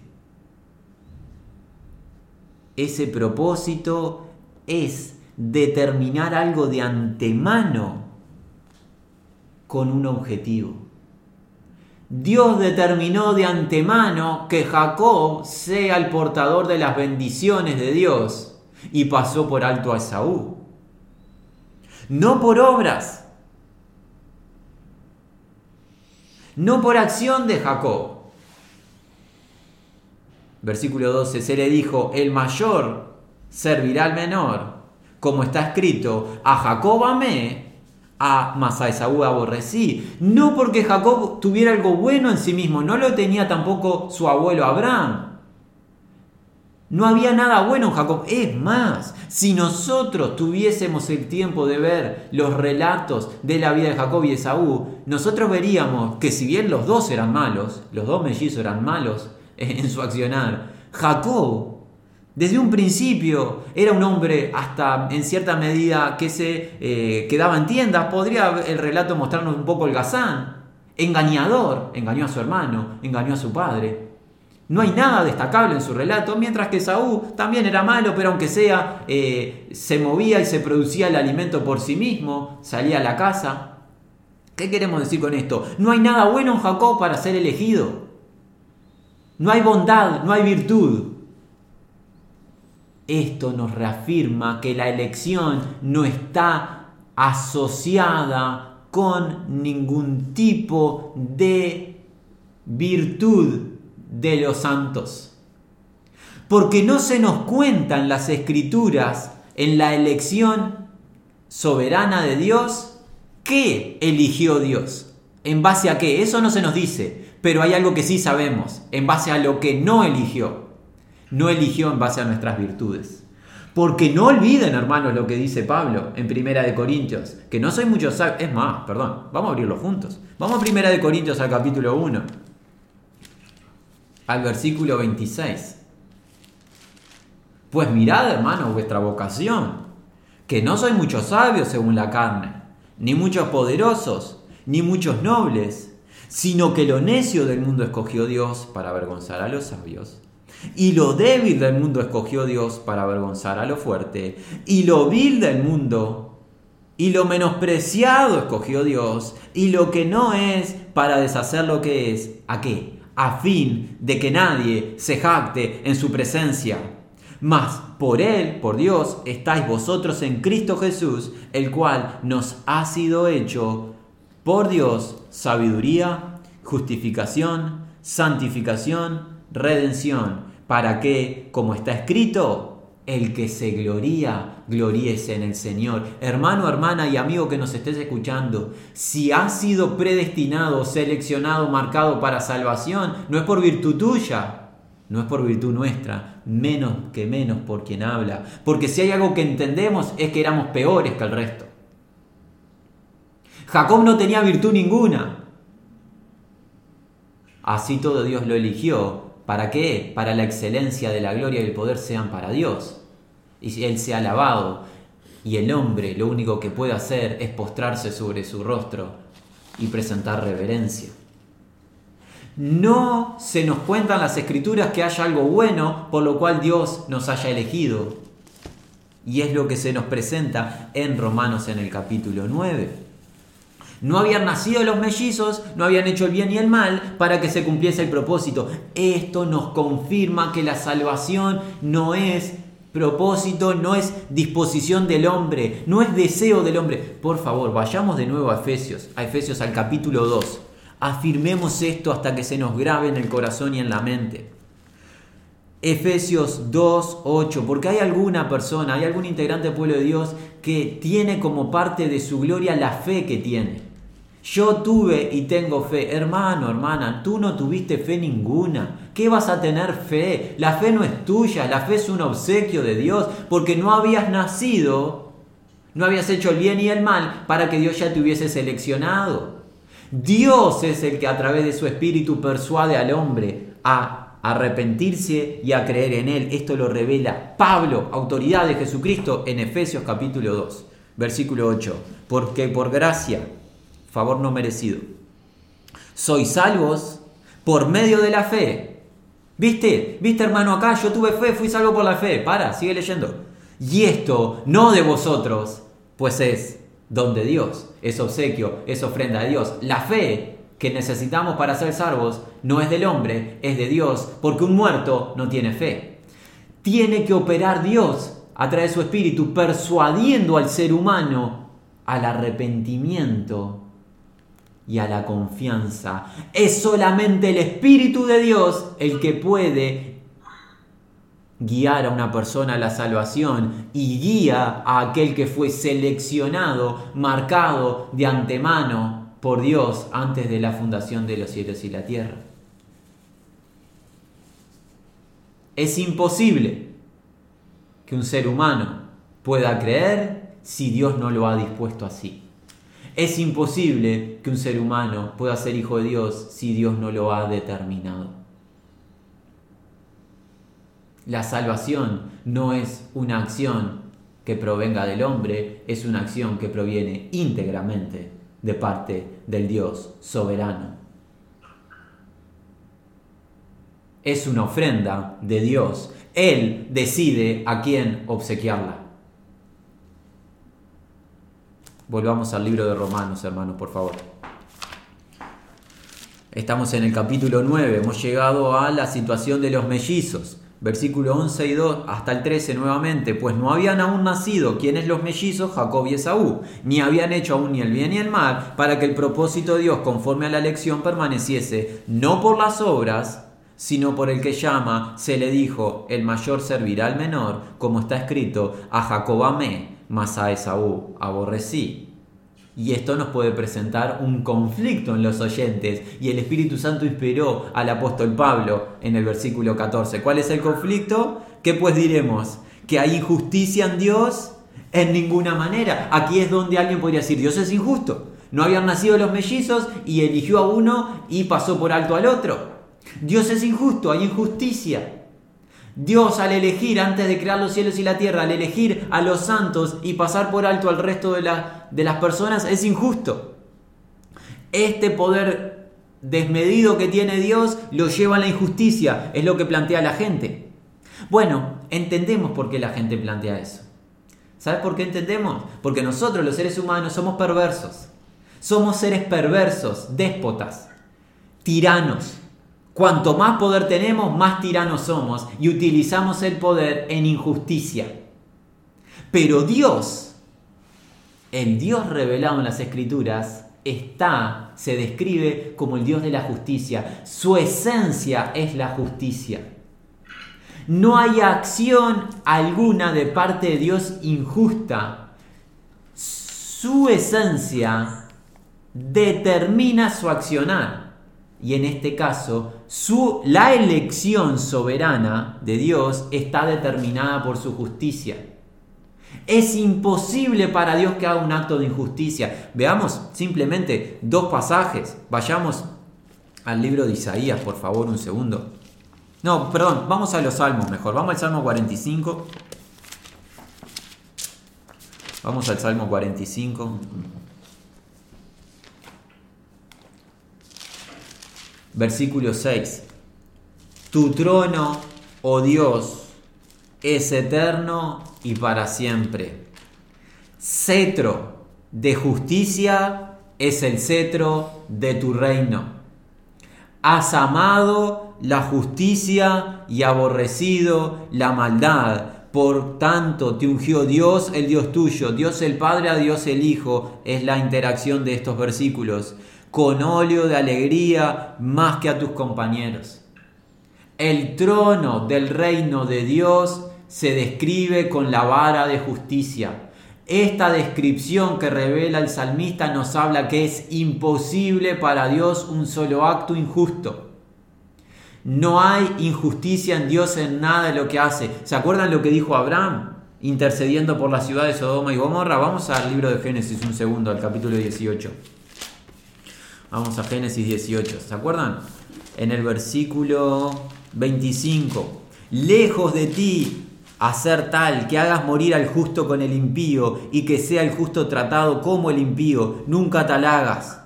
Ese propósito es determinar algo de antemano con un objetivo. Dios determinó de antemano que Jacob sea el portador de las bendiciones de Dios y pasó por alto a Esaú. No por obras, no por acción de Jacob. Versículo 12, se le dijo, el mayor servirá al menor como está escrito, a Jacob amé, a mas a Esaú aborrecí. No porque Jacob tuviera algo bueno en sí mismo, no lo tenía tampoco su abuelo Abraham. No había nada bueno en Jacob. Es más, si nosotros tuviésemos el tiempo de ver los relatos de la vida de Jacob y Esaú, nosotros veríamos que si bien los dos eran malos, los dos mellizos eran malos en su accionar, Jacob desde un principio era un hombre hasta en cierta medida que se eh, quedaba en tiendas. Podría el relato mostrarnos un poco el gazán. Engañador, engañó a su hermano, engañó a su padre. No hay nada destacable en su relato, mientras que Saúl también era malo, pero aunque sea, eh, se movía y se producía el alimento por sí mismo, salía a la casa. ¿Qué queremos decir con esto? No hay nada bueno en Jacob para ser elegido. No hay bondad, no hay virtud. Esto nos reafirma que la elección no está asociada con ningún tipo de virtud de los santos. Porque no se nos cuentan las escrituras en la elección soberana de Dios qué eligió Dios. ¿En base a qué? Eso no se nos dice, pero hay algo que sí sabemos, en base a lo que no eligió no eligió en base a nuestras virtudes. Porque no olviden, hermanos, lo que dice Pablo en Primera de Corintios, que no soy mucho sabio. Es más, perdón, vamos a abrirlo juntos. Vamos a Primera de Corintios al capítulo 1, al versículo 26. Pues mirad, hermanos, vuestra vocación, que no soy muchos sabios según la carne, ni muchos poderosos, ni muchos nobles, sino que lo necio del mundo escogió Dios para avergonzar a los sabios y lo débil del mundo escogió Dios para avergonzar a lo fuerte. Y lo vil del mundo y lo menospreciado escogió Dios. Y lo que no es para deshacer lo que es. ¿A qué? A fin de que nadie se jacte en su presencia. Mas por Él, por Dios, estáis vosotros en Cristo Jesús, el cual nos ha sido hecho por Dios sabiduría, justificación, santificación, redención, para que, como está escrito, el que se gloría, gloríese en el Señor. Hermano, hermana y amigo que nos estés escuchando, si has sido predestinado, seleccionado, marcado para salvación, no es por virtud tuya, no es por virtud nuestra, menos que menos por quien habla. Porque si hay algo que entendemos es que éramos peores que el resto. Jacob no tenía virtud ninguna. Así todo Dios lo eligió ¿Para qué? Para la excelencia de la gloria y el poder sean para Dios. Y Él sea alabado. Y el hombre lo único que puede hacer es postrarse sobre su rostro y presentar reverencia. No se nos cuentan las escrituras que haya algo bueno por lo cual Dios nos haya elegido. Y es lo que se nos presenta en Romanos en el capítulo 9. No habían nacido los mellizos, no habían hecho el bien y el mal para que se cumpliese el propósito. Esto nos confirma que la salvación no es propósito, no es disposición del hombre, no es deseo del hombre. Por favor, vayamos de nuevo a Efesios, a Efesios al capítulo 2. Afirmemos esto hasta que se nos grabe en el corazón y en la mente. Efesios 2, 8, porque hay alguna persona, hay algún integrante del pueblo de Dios que tiene como parte de su gloria la fe que tiene. Yo tuve y tengo fe. Hermano, hermana, tú no tuviste fe ninguna. ¿Qué vas a tener fe? La fe no es tuya, la fe es un obsequio de Dios, porque no habías nacido, no habías hecho el bien y el mal para que Dios ya te hubiese seleccionado. Dios es el que a través de su espíritu persuade al hombre a arrepentirse y a creer en Él. Esto lo revela Pablo, autoridad de Jesucristo, en Efesios capítulo 2, versículo 8. Porque por gracia favor no merecido. Sois salvos por medio de la fe. ¿Viste? ¿Viste hermano acá? Yo tuve fe, fui salvo por la fe. Para, sigue leyendo. Y esto no de vosotros, pues es don de Dios, es obsequio, es ofrenda de Dios. La fe que necesitamos para ser salvos no es del hombre, es de Dios, porque un muerto no tiene fe. Tiene que operar Dios a través de su espíritu, persuadiendo al ser humano al arrepentimiento y a la confianza. Es solamente el Espíritu de Dios el que puede guiar a una persona a la salvación y guía a aquel que fue seleccionado, marcado de antemano por Dios antes de la fundación de los cielos y la tierra. Es imposible que un ser humano pueda creer si Dios no lo ha dispuesto así. Es imposible que un ser humano pueda ser hijo de Dios si Dios no lo ha determinado. La salvación no es una acción que provenga del hombre, es una acción que proviene íntegramente de parte del Dios soberano. Es una ofrenda de Dios. Él decide a quién obsequiarla. Volvamos al libro de Romanos, hermanos, por favor. Estamos en el capítulo 9, hemos llegado a la situación de los mellizos. Versículo 11 y 2 hasta el 13 nuevamente, pues no habían aún nacido quienes los mellizos, Jacob y Esaú, ni habían hecho aún ni el bien ni el mal, para que el propósito de Dios conforme a la elección permaneciese, no por las obras, sino por el que llama, se le dijo, el mayor servirá al menor, como está escrito, a Jacob amé mas a Esaú aborrecí. Y esto nos puede presentar un conflicto en los oyentes. Y el Espíritu Santo inspiró al apóstol Pablo en el versículo 14. ¿Cuál es el conflicto? ¿Qué pues diremos? ¿Que hay injusticia en Dios? En ninguna manera. Aquí es donde alguien podría decir, Dios es injusto. No habían nacido los mellizos y eligió a uno y pasó por alto al otro. Dios es injusto, hay injusticia. Dios al elegir, antes de crear los cielos y la tierra, al elegir a los santos y pasar por alto al resto de, de las personas, es injusto. Este poder desmedido que tiene Dios lo lleva a la injusticia, es lo que plantea la gente. Bueno, entendemos por qué la gente plantea eso. ¿Sabes por qué entendemos? Porque nosotros los seres humanos somos perversos. Somos seres perversos, déspotas, tiranos, Cuanto más poder tenemos, más tiranos somos y utilizamos el poder en injusticia. Pero Dios, el Dios revelado en las Escrituras, está, se describe como el Dios de la justicia. Su esencia es la justicia. No hay acción alguna de parte de Dios injusta. Su esencia determina su accionar y en este caso la elección soberana de Dios está determinada por su justicia. Es imposible para Dios que haga un acto de injusticia. Veamos simplemente dos pasajes. Vayamos al libro de Isaías, por favor, un segundo. No, perdón, vamos a los salmos mejor. Vamos al Salmo 45. Vamos al Salmo 45. Versículo 6. Tu trono, oh Dios, es eterno y para siempre. Cetro de justicia es el cetro de tu reino. Has amado la justicia y aborrecido la maldad. Por tanto, te ungió Dios, el Dios tuyo, Dios el Padre a Dios el Hijo, es la interacción de estos versículos, con óleo de alegría más que a tus compañeros. El trono del reino de Dios se describe con la vara de justicia. Esta descripción que revela el salmista nos habla que es imposible para Dios un solo acto injusto. No hay injusticia en Dios en nada de lo que hace. ¿Se acuerdan lo que dijo Abraham intercediendo por la ciudad de Sodoma y Gomorra? Vamos al libro de Génesis un segundo, al capítulo 18. Vamos a Génesis 18. ¿Se acuerdan? En el versículo 25. Lejos de ti hacer tal que hagas morir al justo con el impío y que sea el justo tratado como el impío, nunca tal hagas.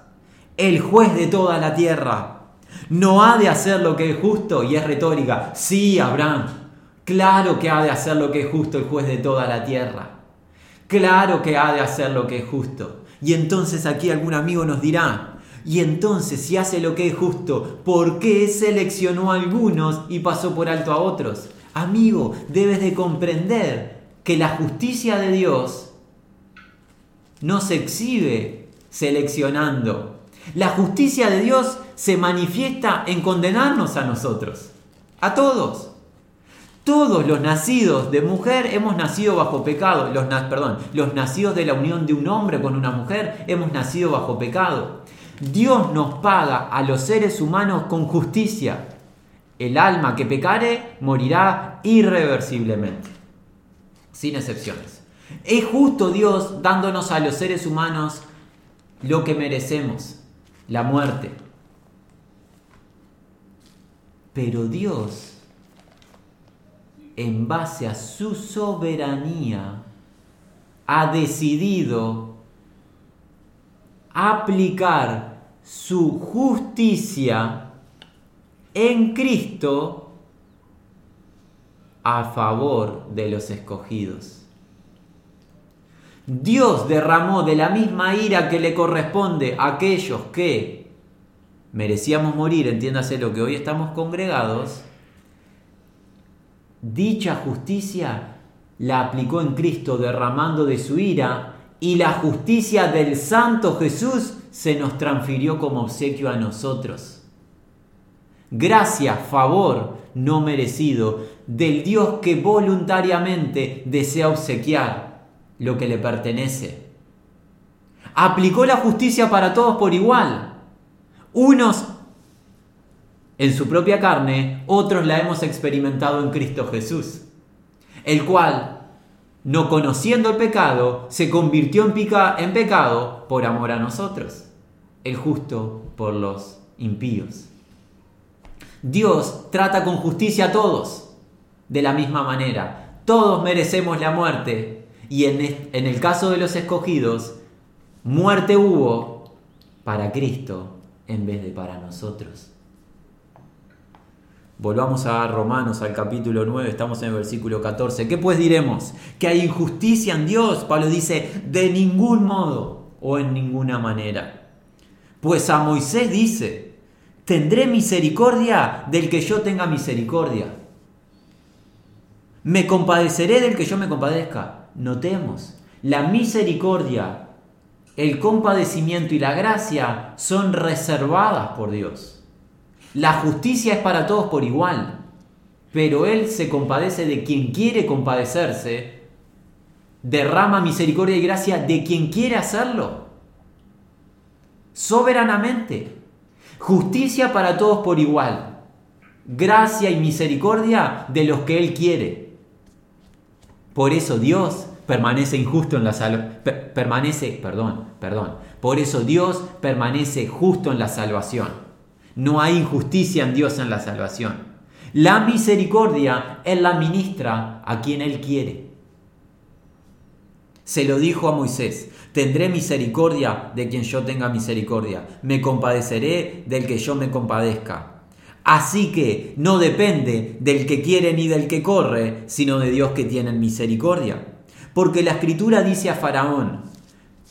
El juez de toda la tierra no ha de hacer lo que es justo y es retórica. Sí, Abraham, claro que ha de hacer lo que es justo el juez de toda la tierra. Claro que ha de hacer lo que es justo. Y entonces aquí algún amigo nos dirá, y entonces, si hace lo que es justo, ¿por qué seleccionó a algunos y pasó por alto a otros? Amigo, debes de comprender que la justicia de Dios no se exhibe seleccionando. La justicia de Dios se manifiesta en condenarnos a nosotros, a todos. Todos los nacidos de mujer hemos nacido bajo pecado. Perdón, los nacidos de la unión de un hombre con una mujer hemos nacido bajo pecado. Dios nos paga a los seres humanos con justicia. El alma que pecare morirá irreversiblemente, sin excepciones. Es justo Dios dándonos a los seres humanos lo que merecemos, la muerte. Pero Dios, en base a su soberanía, ha decidido aplicar su justicia en Cristo a favor de los escogidos. Dios derramó de la misma ira que le corresponde a aquellos que merecíamos morir, entiéndase lo que hoy estamos congregados, dicha justicia la aplicó en Cristo derramando de su ira y la justicia del Santo Jesús se nos transfirió como obsequio a nosotros. Gracia, favor no merecido del Dios que voluntariamente desea obsequiar lo que le pertenece. Aplicó la justicia para todos por igual. Unos en su propia carne, otros la hemos experimentado en Cristo Jesús, el cual, no conociendo el pecado, se convirtió en, pecado por amor a nosotros el justo por los impíos. Dios trata con justicia a todos de la misma manera. Todos merecemos la muerte y en el caso de los escogidos, muerte hubo para Cristo en vez de para nosotros. Volvamos a Romanos al capítulo 9, estamos en el versículo 14. ¿Qué pues diremos? ¿Que hay injusticia en Dios? Pablo dice, de ningún modo o en ninguna manera. Pues a Moisés dice, tendré misericordia del que yo tenga misericordia. Me compadeceré del que yo me compadezca. Notemos, la misericordia, el compadecimiento y la gracia son reservadas por Dios. La justicia es para todos por igual, pero Él se compadece de quien quiere compadecerse, derrama misericordia y gracia de quien quiere hacerlo soberanamente. Justicia para todos por igual. Gracia y misericordia de los que Él quiere. Por eso Dios permanece injusto en la salvación. Permanece, perdón, perdón. Por eso Dios permanece justo en la salvación. No hay injusticia en Dios en la salvación. La misericordia Él la ministra a quien Él quiere. Se lo dijo a Moisés. Tendré misericordia de quien yo tenga misericordia. Me compadeceré del que yo me compadezca. Así que no depende del que quiere ni del que corre, sino de Dios que tiene misericordia. Porque la escritura dice a Faraón,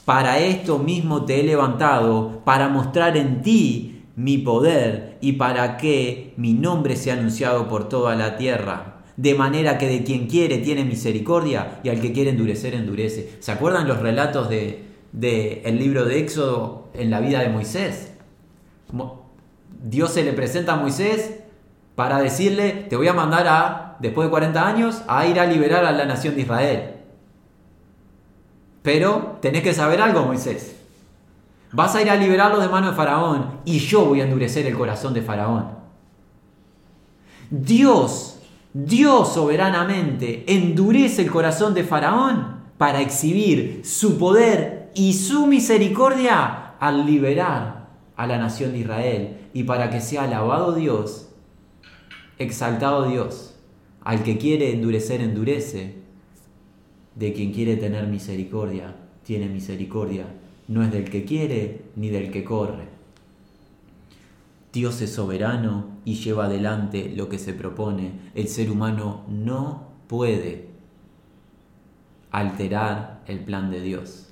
para esto mismo te he levantado, para mostrar en ti mi poder y para que mi nombre sea anunciado por toda la tierra. De manera que de quien quiere tiene misericordia y al que quiere endurecer, endurece. ¿Se acuerdan los relatos del de, el libro de Éxodo en la vida de Moisés? Dios se le presenta a Moisés para decirle, te voy a mandar a, después de 40 años, a ir a liberar a la nación de Israel. Pero tenés que saber algo, Moisés. Vas a ir a liberarlos de mano de Faraón y yo voy a endurecer el corazón de Faraón. Dios, Dios soberanamente endurece el corazón de Faraón para exhibir su poder y su misericordia al liberar a la nación de Israel y para que sea alabado Dios, exaltado Dios. Al que quiere endurecer, endurece de quien quiere tener misericordia, tiene misericordia. No es del que quiere ni del que corre. Dios es soberano y lleva adelante lo que se propone. El ser humano no puede alterar el plan de Dios.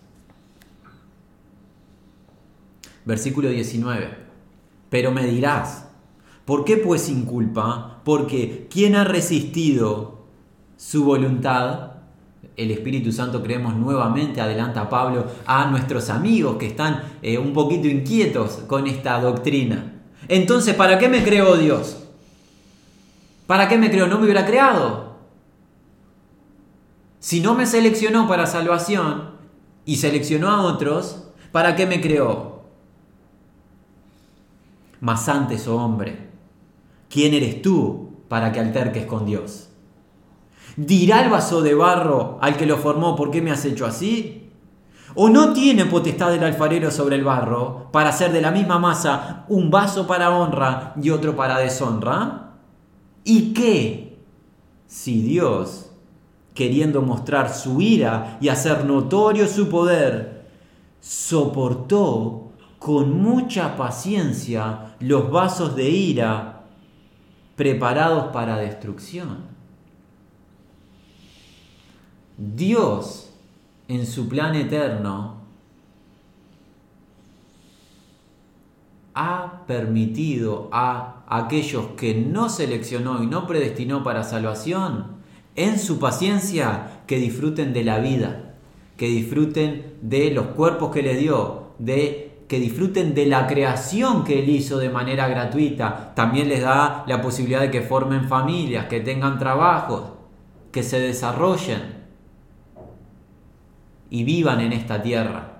Versículo 19. Pero me dirás, ¿por qué pues sin culpa? Porque ¿quién ha resistido su voluntad? El Espíritu Santo creemos nuevamente, adelanta Pablo, a nuestros amigos que están eh, un poquito inquietos con esta doctrina. Entonces, ¿para qué me creó Dios? ¿Para qué me creó? No me hubiera creado. Si no me seleccionó para salvación y seleccionó a otros, ¿para qué me creó? Mas antes, oh hombre, ¿quién eres tú para que alterques con Dios? ¿Dirá el vaso de barro al que lo formó, ¿por qué me has hecho así? ¿O no tiene potestad el alfarero sobre el barro para hacer de la misma masa un vaso para honra y otro para deshonra? ¿Y qué? Si Dios, queriendo mostrar su ira y hacer notorio su poder, soportó con mucha paciencia los vasos de ira preparados para destrucción. Dios en su plan eterno ha permitido a aquellos que no seleccionó y no predestinó para salvación, en su paciencia, que disfruten de la vida, que disfruten de los cuerpos que le dio, de que disfruten de la creación que él hizo de manera gratuita. También les da la posibilidad de que formen familias, que tengan trabajos, que se desarrollen y vivan en esta tierra.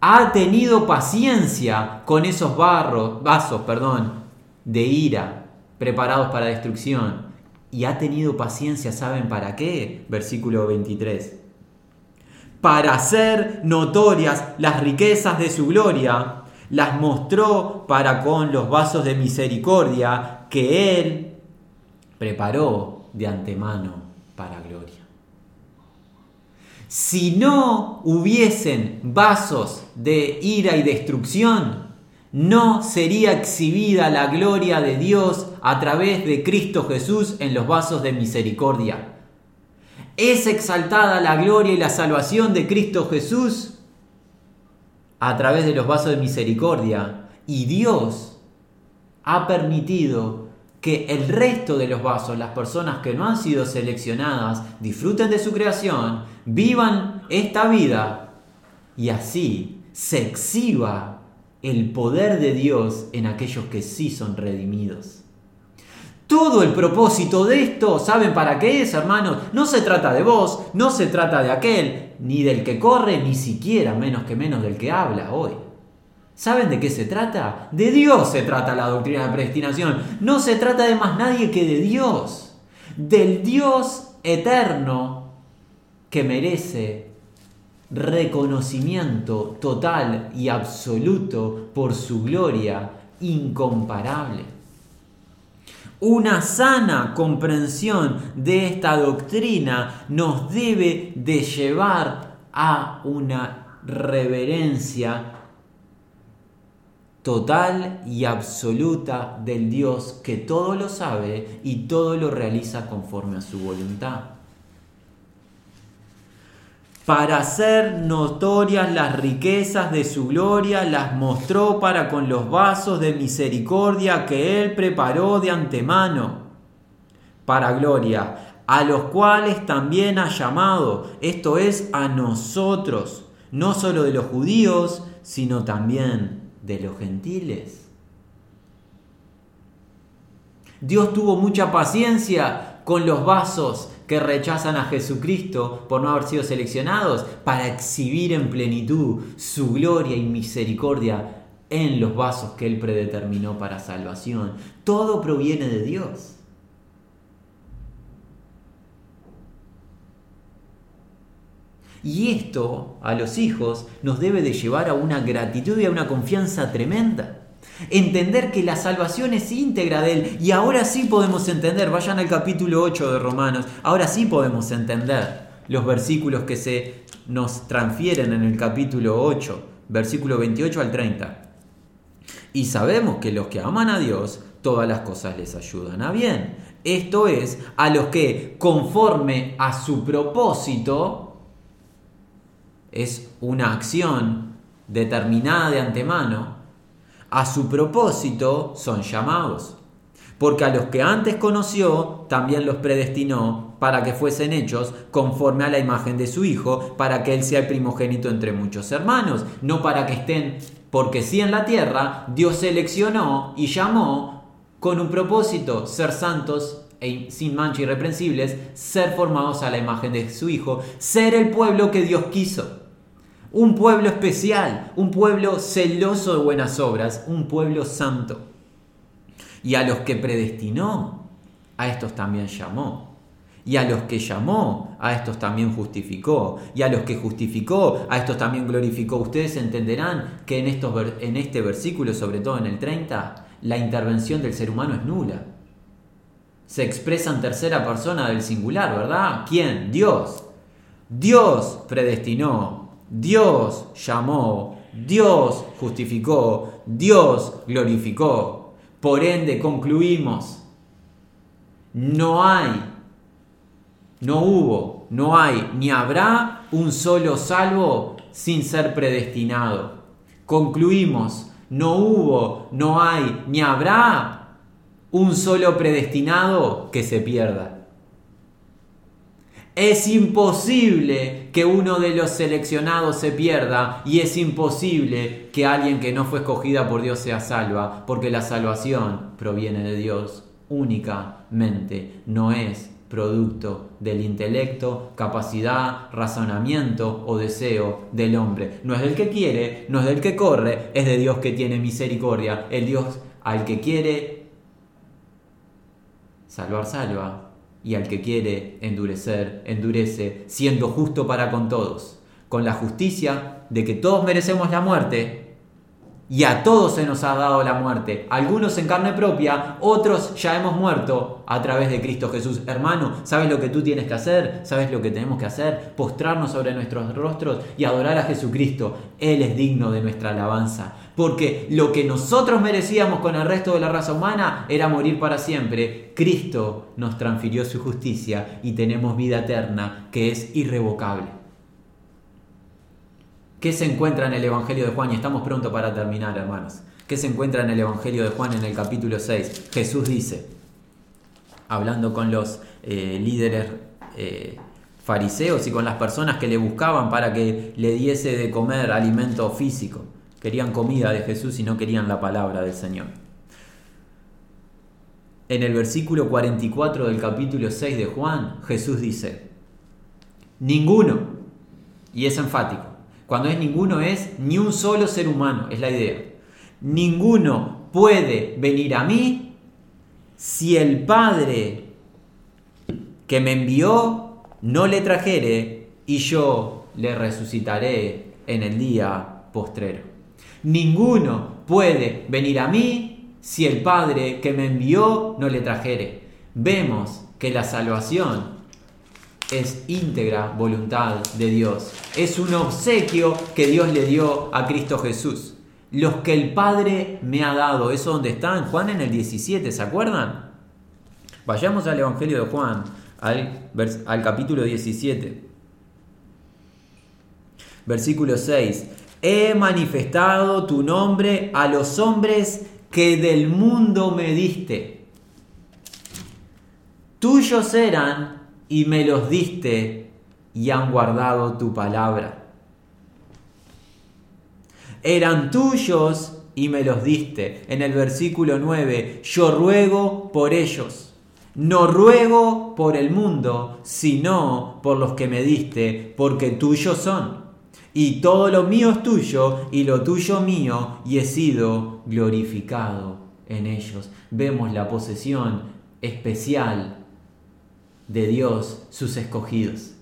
Ha tenido paciencia con esos barros, vasos perdón, de ira preparados para destrucción. Y ha tenido paciencia, ¿saben para qué? Versículo 23. Para hacer notorias las riquezas de su gloria, las mostró para con los vasos de misericordia que Él preparó de antemano para gloria. Si no hubiesen vasos de ira y destrucción, no sería exhibida la gloria de Dios a través de Cristo Jesús en los vasos de misericordia. Es exaltada la gloria y la salvación de Cristo Jesús a través de los vasos de misericordia. Y Dios ha permitido que el resto de los vasos, las personas que no han sido seleccionadas, disfruten de su creación, vivan esta vida y así se exhiba el poder de Dios en aquellos que sí son redimidos. Todo el propósito de esto, ¿saben para qué es, hermanos? No se trata de vos, no se trata de aquel, ni del que corre, ni siquiera menos que menos del que habla hoy. ¿Saben de qué se trata? De Dios se trata la doctrina de predestinación. No se trata de más nadie que de Dios. Del Dios eterno que merece reconocimiento total y absoluto por su gloria incomparable. Una sana comprensión de esta doctrina nos debe de llevar a una reverencia total y absoluta del Dios que todo lo sabe y todo lo realiza conforme a su voluntad. Para hacer notorias las riquezas de su gloria, las mostró para con los vasos de misericordia que él preparó de antemano. Para gloria, a los cuales también ha llamado, esto es, a nosotros, no solo de los judíos, sino también de los gentiles. Dios tuvo mucha paciencia con los vasos que rechazan a Jesucristo por no haber sido seleccionados para exhibir en plenitud su gloria y misericordia en los vasos que Él predeterminó para salvación. Todo proviene de Dios. Y esto a los hijos nos debe de llevar a una gratitud y a una confianza tremenda. Entender que la salvación es íntegra de Él. Y ahora sí podemos entender, vayan al capítulo 8 de Romanos, ahora sí podemos entender los versículos que se nos transfieren en el capítulo 8, versículo 28 al 30. Y sabemos que los que aman a Dios, todas las cosas les ayudan a bien. Esto es, a los que conforme a su propósito, es una acción determinada de antemano, a su propósito son llamados. Porque a los que antes conoció, también los predestinó para que fuesen hechos conforme a la imagen de su Hijo, para que Él sea el primogénito entre muchos hermanos, no para que estén, porque si en la tierra Dios seleccionó y llamó con un propósito, ser santos e sin mancha irreprensibles, ser formados a la imagen de su Hijo, ser el pueblo que Dios quiso. Un pueblo especial, un pueblo celoso de buenas obras, un pueblo santo. Y a los que predestinó, a estos también llamó. Y a los que llamó, a estos también justificó. Y a los que justificó, a estos también glorificó. Ustedes entenderán que en, estos, en este versículo, sobre todo en el 30, la intervención del ser humano es nula. Se expresa en tercera persona del singular, ¿verdad? ¿Quién? Dios. Dios predestinó, Dios llamó, Dios justificó, Dios glorificó. Por ende concluimos, no hay, no hubo, no hay, ni habrá un solo salvo sin ser predestinado. Concluimos, no hubo, no hay, ni habrá un solo predestinado que se pierda. Es imposible que uno de los seleccionados se pierda y es imposible que alguien que no fue escogida por Dios sea salva, porque la salvación proviene de Dios únicamente, no es producto del intelecto, capacidad, razonamiento o deseo del hombre. No es del que quiere, no es del que corre, es de Dios que tiene misericordia. El Dios al que quiere salvar, salva y al que quiere endurecer, endurece, siendo justo para con todos, con la justicia de que todos merecemos la muerte y a todos se nos ha dado la muerte, algunos en carne propia, otros ya hemos muerto a través de Cristo Jesús. Hermano, ¿sabes lo que tú tienes que hacer? ¿Sabes lo que tenemos que hacer? Postrarnos sobre nuestros rostros y adorar a Jesucristo. Él es digno de nuestra alabanza. Porque lo que nosotros merecíamos con el resto de la raza humana era morir para siempre. Cristo nos transfirió su justicia y tenemos vida eterna que es irrevocable. ¿Qué se encuentra en el Evangelio de Juan? Y estamos pronto para terminar, hermanos. ¿Qué se encuentra en el Evangelio de Juan en el capítulo 6? Jesús dice, hablando con los eh, líderes eh, fariseos y con las personas que le buscaban para que le diese de comer alimento físico. Querían comida de Jesús y no querían la palabra del Señor. En el versículo 44 del capítulo 6 de Juan, Jesús dice, ninguno, y es enfático, cuando es ninguno es ni un solo ser humano, es la idea. Ninguno puede venir a mí si el Padre que me envió no le trajere y yo le resucitaré en el día postrero. Ninguno puede venir a mí si el Padre que me envió no le trajere. Vemos que la salvación es íntegra voluntad de Dios. Es un obsequio que Dios le dio a Cristo Jesús. los que el Padre me ha dado. Eso donde está en Juan en el 17, ¿se acuerdan? Vayamos al Evangelio de Juan, al, al capítulo 17. Versículo 6. He manifestado tu nombre a los hombres que del mundo me diste. Tuyos eran y me los diste y han guardado tu palabra eran tuyos y me los diste. En el versículo 9, yo ruego por ellos. No ruego por el mundo, sino por los que me diste, porque tuyos son. Y todo lo mío es tuyo y lo tuyo mío, y he sido glorificado en ellos. Vemos la posesión especial de Dios, sus escogidos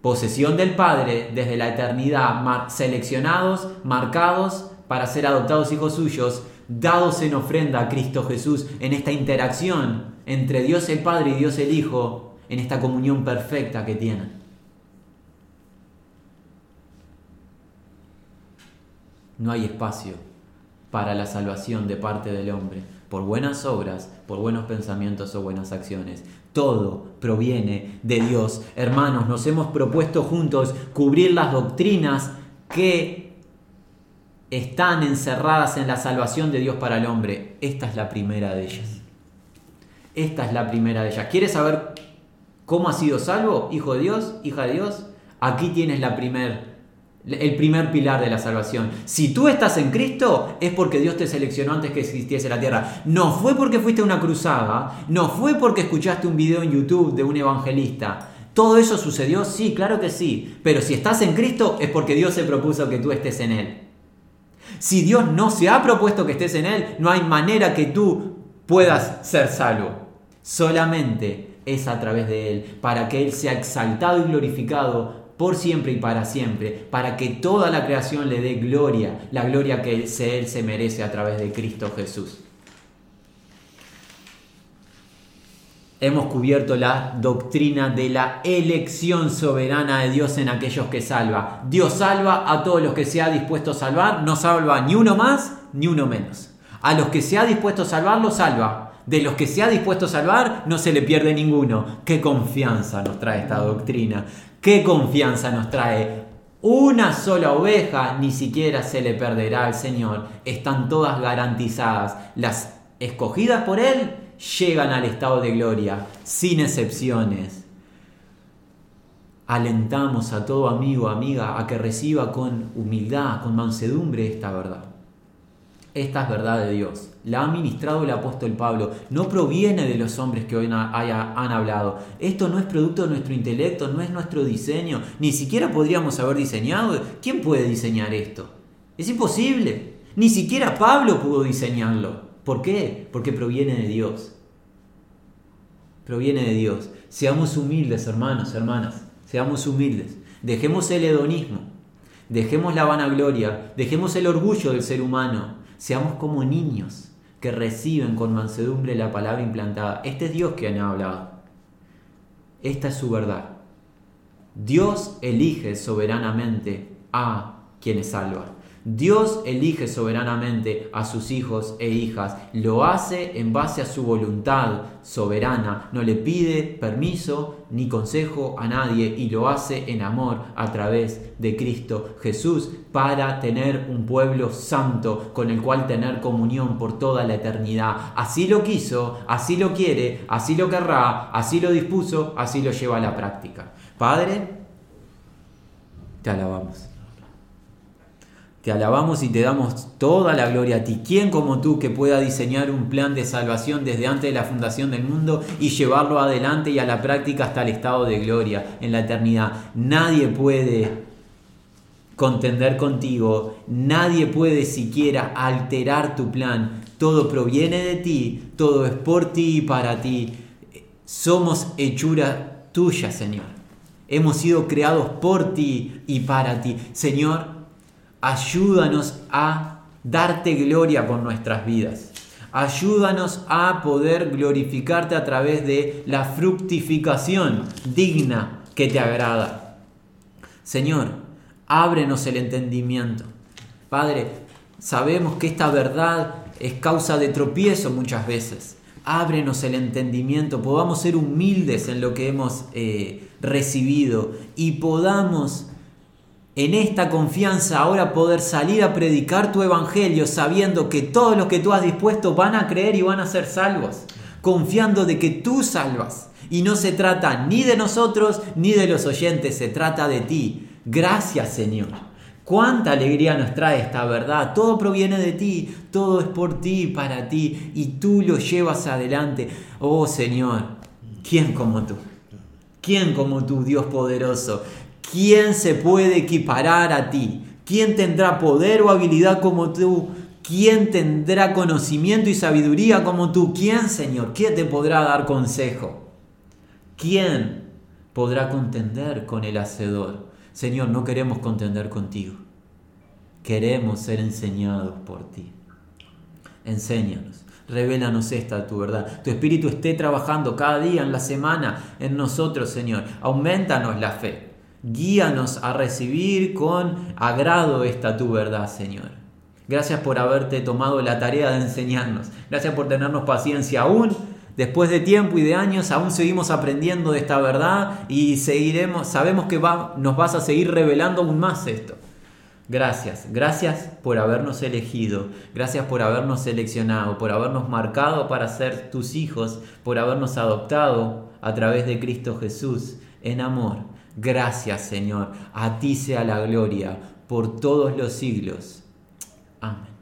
posesión del Padre desde la eternidad, seleccionados, marcados para ser adoptados hijos suyos, dados en ofrenda a Cristo Jesús en esta interacción entre Dios el Padre y Dios el Hijo, en esta comunión perfecta que tienen. No hay espacio para la salvación de parte del hombre por buenas obras, por buenos pensamientos o buenas acciones. Todo proviene de Dios. Hermanos, nos hemos propuesto juntos cubrir las doctrinas que están encerradas en la salvación de Dios para el hombre. Esta es la primera de ellas. Esta es la primera de ellas. ¿Quieres saber cómo has sido salvo, hijo de Dios, hija de Dios? Aquí tienes la primera el primer pilar de la salvación. Si tú estás en Cristo, es porque Dios te seleccionó antes que existiese la tierra. No fue porque fuiste a una cruzada, no fue porque escuchaste un video en YouTube de un evangelista. ¿Todo eso sucedió? Sí, claro que sí. Pero si estás en Cristo, es porque Dios se propuso que tú estés en Él. Si Dios no se ha propuesto que estés en Él, no hay manera que tú puedas ser salvo. Solamente es a través de Él, para que Él sea exaltado y glorificado por siempre y para siempre, para que toda la creación le dé gloria, la gloria que Él se merece a través de Cristo Jesús. Hemos cubierto la doctrina de la elección soberana de Dios en aquellos que salva. Dios salva a todos los que se ha dispuesto a salvar, no salva ni uno más ni uno menos. A los que se ha dispuesto a salvar, lo salva. De los que se ha dispuesto a salvar, no se le pierde ninguno. Qué confianza nos trae esta doctrina. ¿Qué confianza nos trae? Una sola oveja ni siquiera se le perderá al Señor. Están todas garantizadas. Las escogidas por Él llegan al estado de gloria, sin excepciones. Alentamos a todo amigo, amiga, a que reciba con humildad, con mansedumbre esta verdad. Esta es verdad de Dios. La ha ministrado el apóstol Pablo. No proviene de los hombres que hoy han hablado. Esto no es producto de nuestro intelecto, no es nuestro diseño. Ni siquiera podríamos haber diseñado. ¿Quién puede diseñar esto? Es imposible. Ni siquiera Pablo pudo diseñarlo. ¿Por qué? Porque proviene de Dios. Proviene de Dios. Seamos humildes, hermanos, hermanas. Seamos humildes. Dejemos el hedonismo. Dejemos la vanagloria. Dejemos el orgullo del ser humano Seamos como niños que reciben con mansedumbre la palabra implantada. Este es Dios que ha hablado. Esta es su verdad. Dios elige soberanamente a quienes salvan. Dios elige soberanamente a sus hijos e hijas, lo hace en base a su voluntad soberana, no le pide permiso ni consejo a nadie y lo hace en amor a través de Cristo Jesús para tener un pueblo santo con el cual tener comunión por toda la eternidad. Así lo quiso, así lo quiere, así lo querrá, así lo dispuso, así lo lleva a la práctica. Padre, te alabamos. Te alabamos y te damos toda la gloria a ti. ¿Quién como tú que pueda diseñar un plan de salvación desde antes de la fundación del mundo y llevarlo adelante y a la práctica hasta el estado de gloria en la eternidad? Nadie puede contender contigo, nadie puede siquiera alterar tu plan. Todo proviene de ti, todo es por ti y para ti. Somos hechura tuya, Señor. Hemos sido creados por ti y para ti. Señor, Ayúdanos a darte gloria por nuestras vidas. Ayúdanos a poder glorificarte a través de la fructificación digna que te agrada. Señor, ábrenos el entendimiento. Padre, sabemos que esta verdad es causa de tropiezo muchas veces. Ábrenos el entendimiento, podamos ser humildes en lo que hemos eh, recibido y podamos en esta confianza ahora poder salir a predicar tu evangelio sabiendo que todos los que tú has dispuesto van a creer y van a ser salvos, confiando de que tú salvas. Y no se trata ni de nosotros ni de los oyentes, se trata de ti. Gracias Señor. Cuánta alegría nos trae esta verdad. Todo proviene de ti, todo es por ti, para ti, y tú lo llevas adelante. Oh Señor, ¿quién como tú? ¿Quién como tú, Dios poderoso? ¿Quién se puede equiparar a ti? ¿Quién tendrá poder o habilidad como tú? ¿Quién tendrá conocimiento y sabiduría como tú? ¿Quién, Señor? ¿Quién te podrá dar consejo? ¿Quién podrá contender con el Hacedor? Señor, no queremos contender contigo. Queremos ser enseñados por ti. Enséñanos. Revélanos esta tu verdad. Tu Espíritu esté trabajando cada día en la semana en nosotros, Señor. Aumentanos la fe. Guíanos a recibir con agrado esta tu verdad, Señor. Gracias por haberte tomado la tarea de enseñarnos. Gracias por tenernos paciencia aún. Después de tiempo y de años, aún seguimos aprendiendo de esta verdad y seguiremos, sabemos que nos vas a seguir revelando aún más esto. Gracias, gracias por habernos elegido, gracias por habernos seleccionado, por habernos marcado para ser tus hijos, por habernos adoptado a través de Cristo Jesús en amor. Gracias Señor, a ti sea la gloria por todos los siglos. Amén.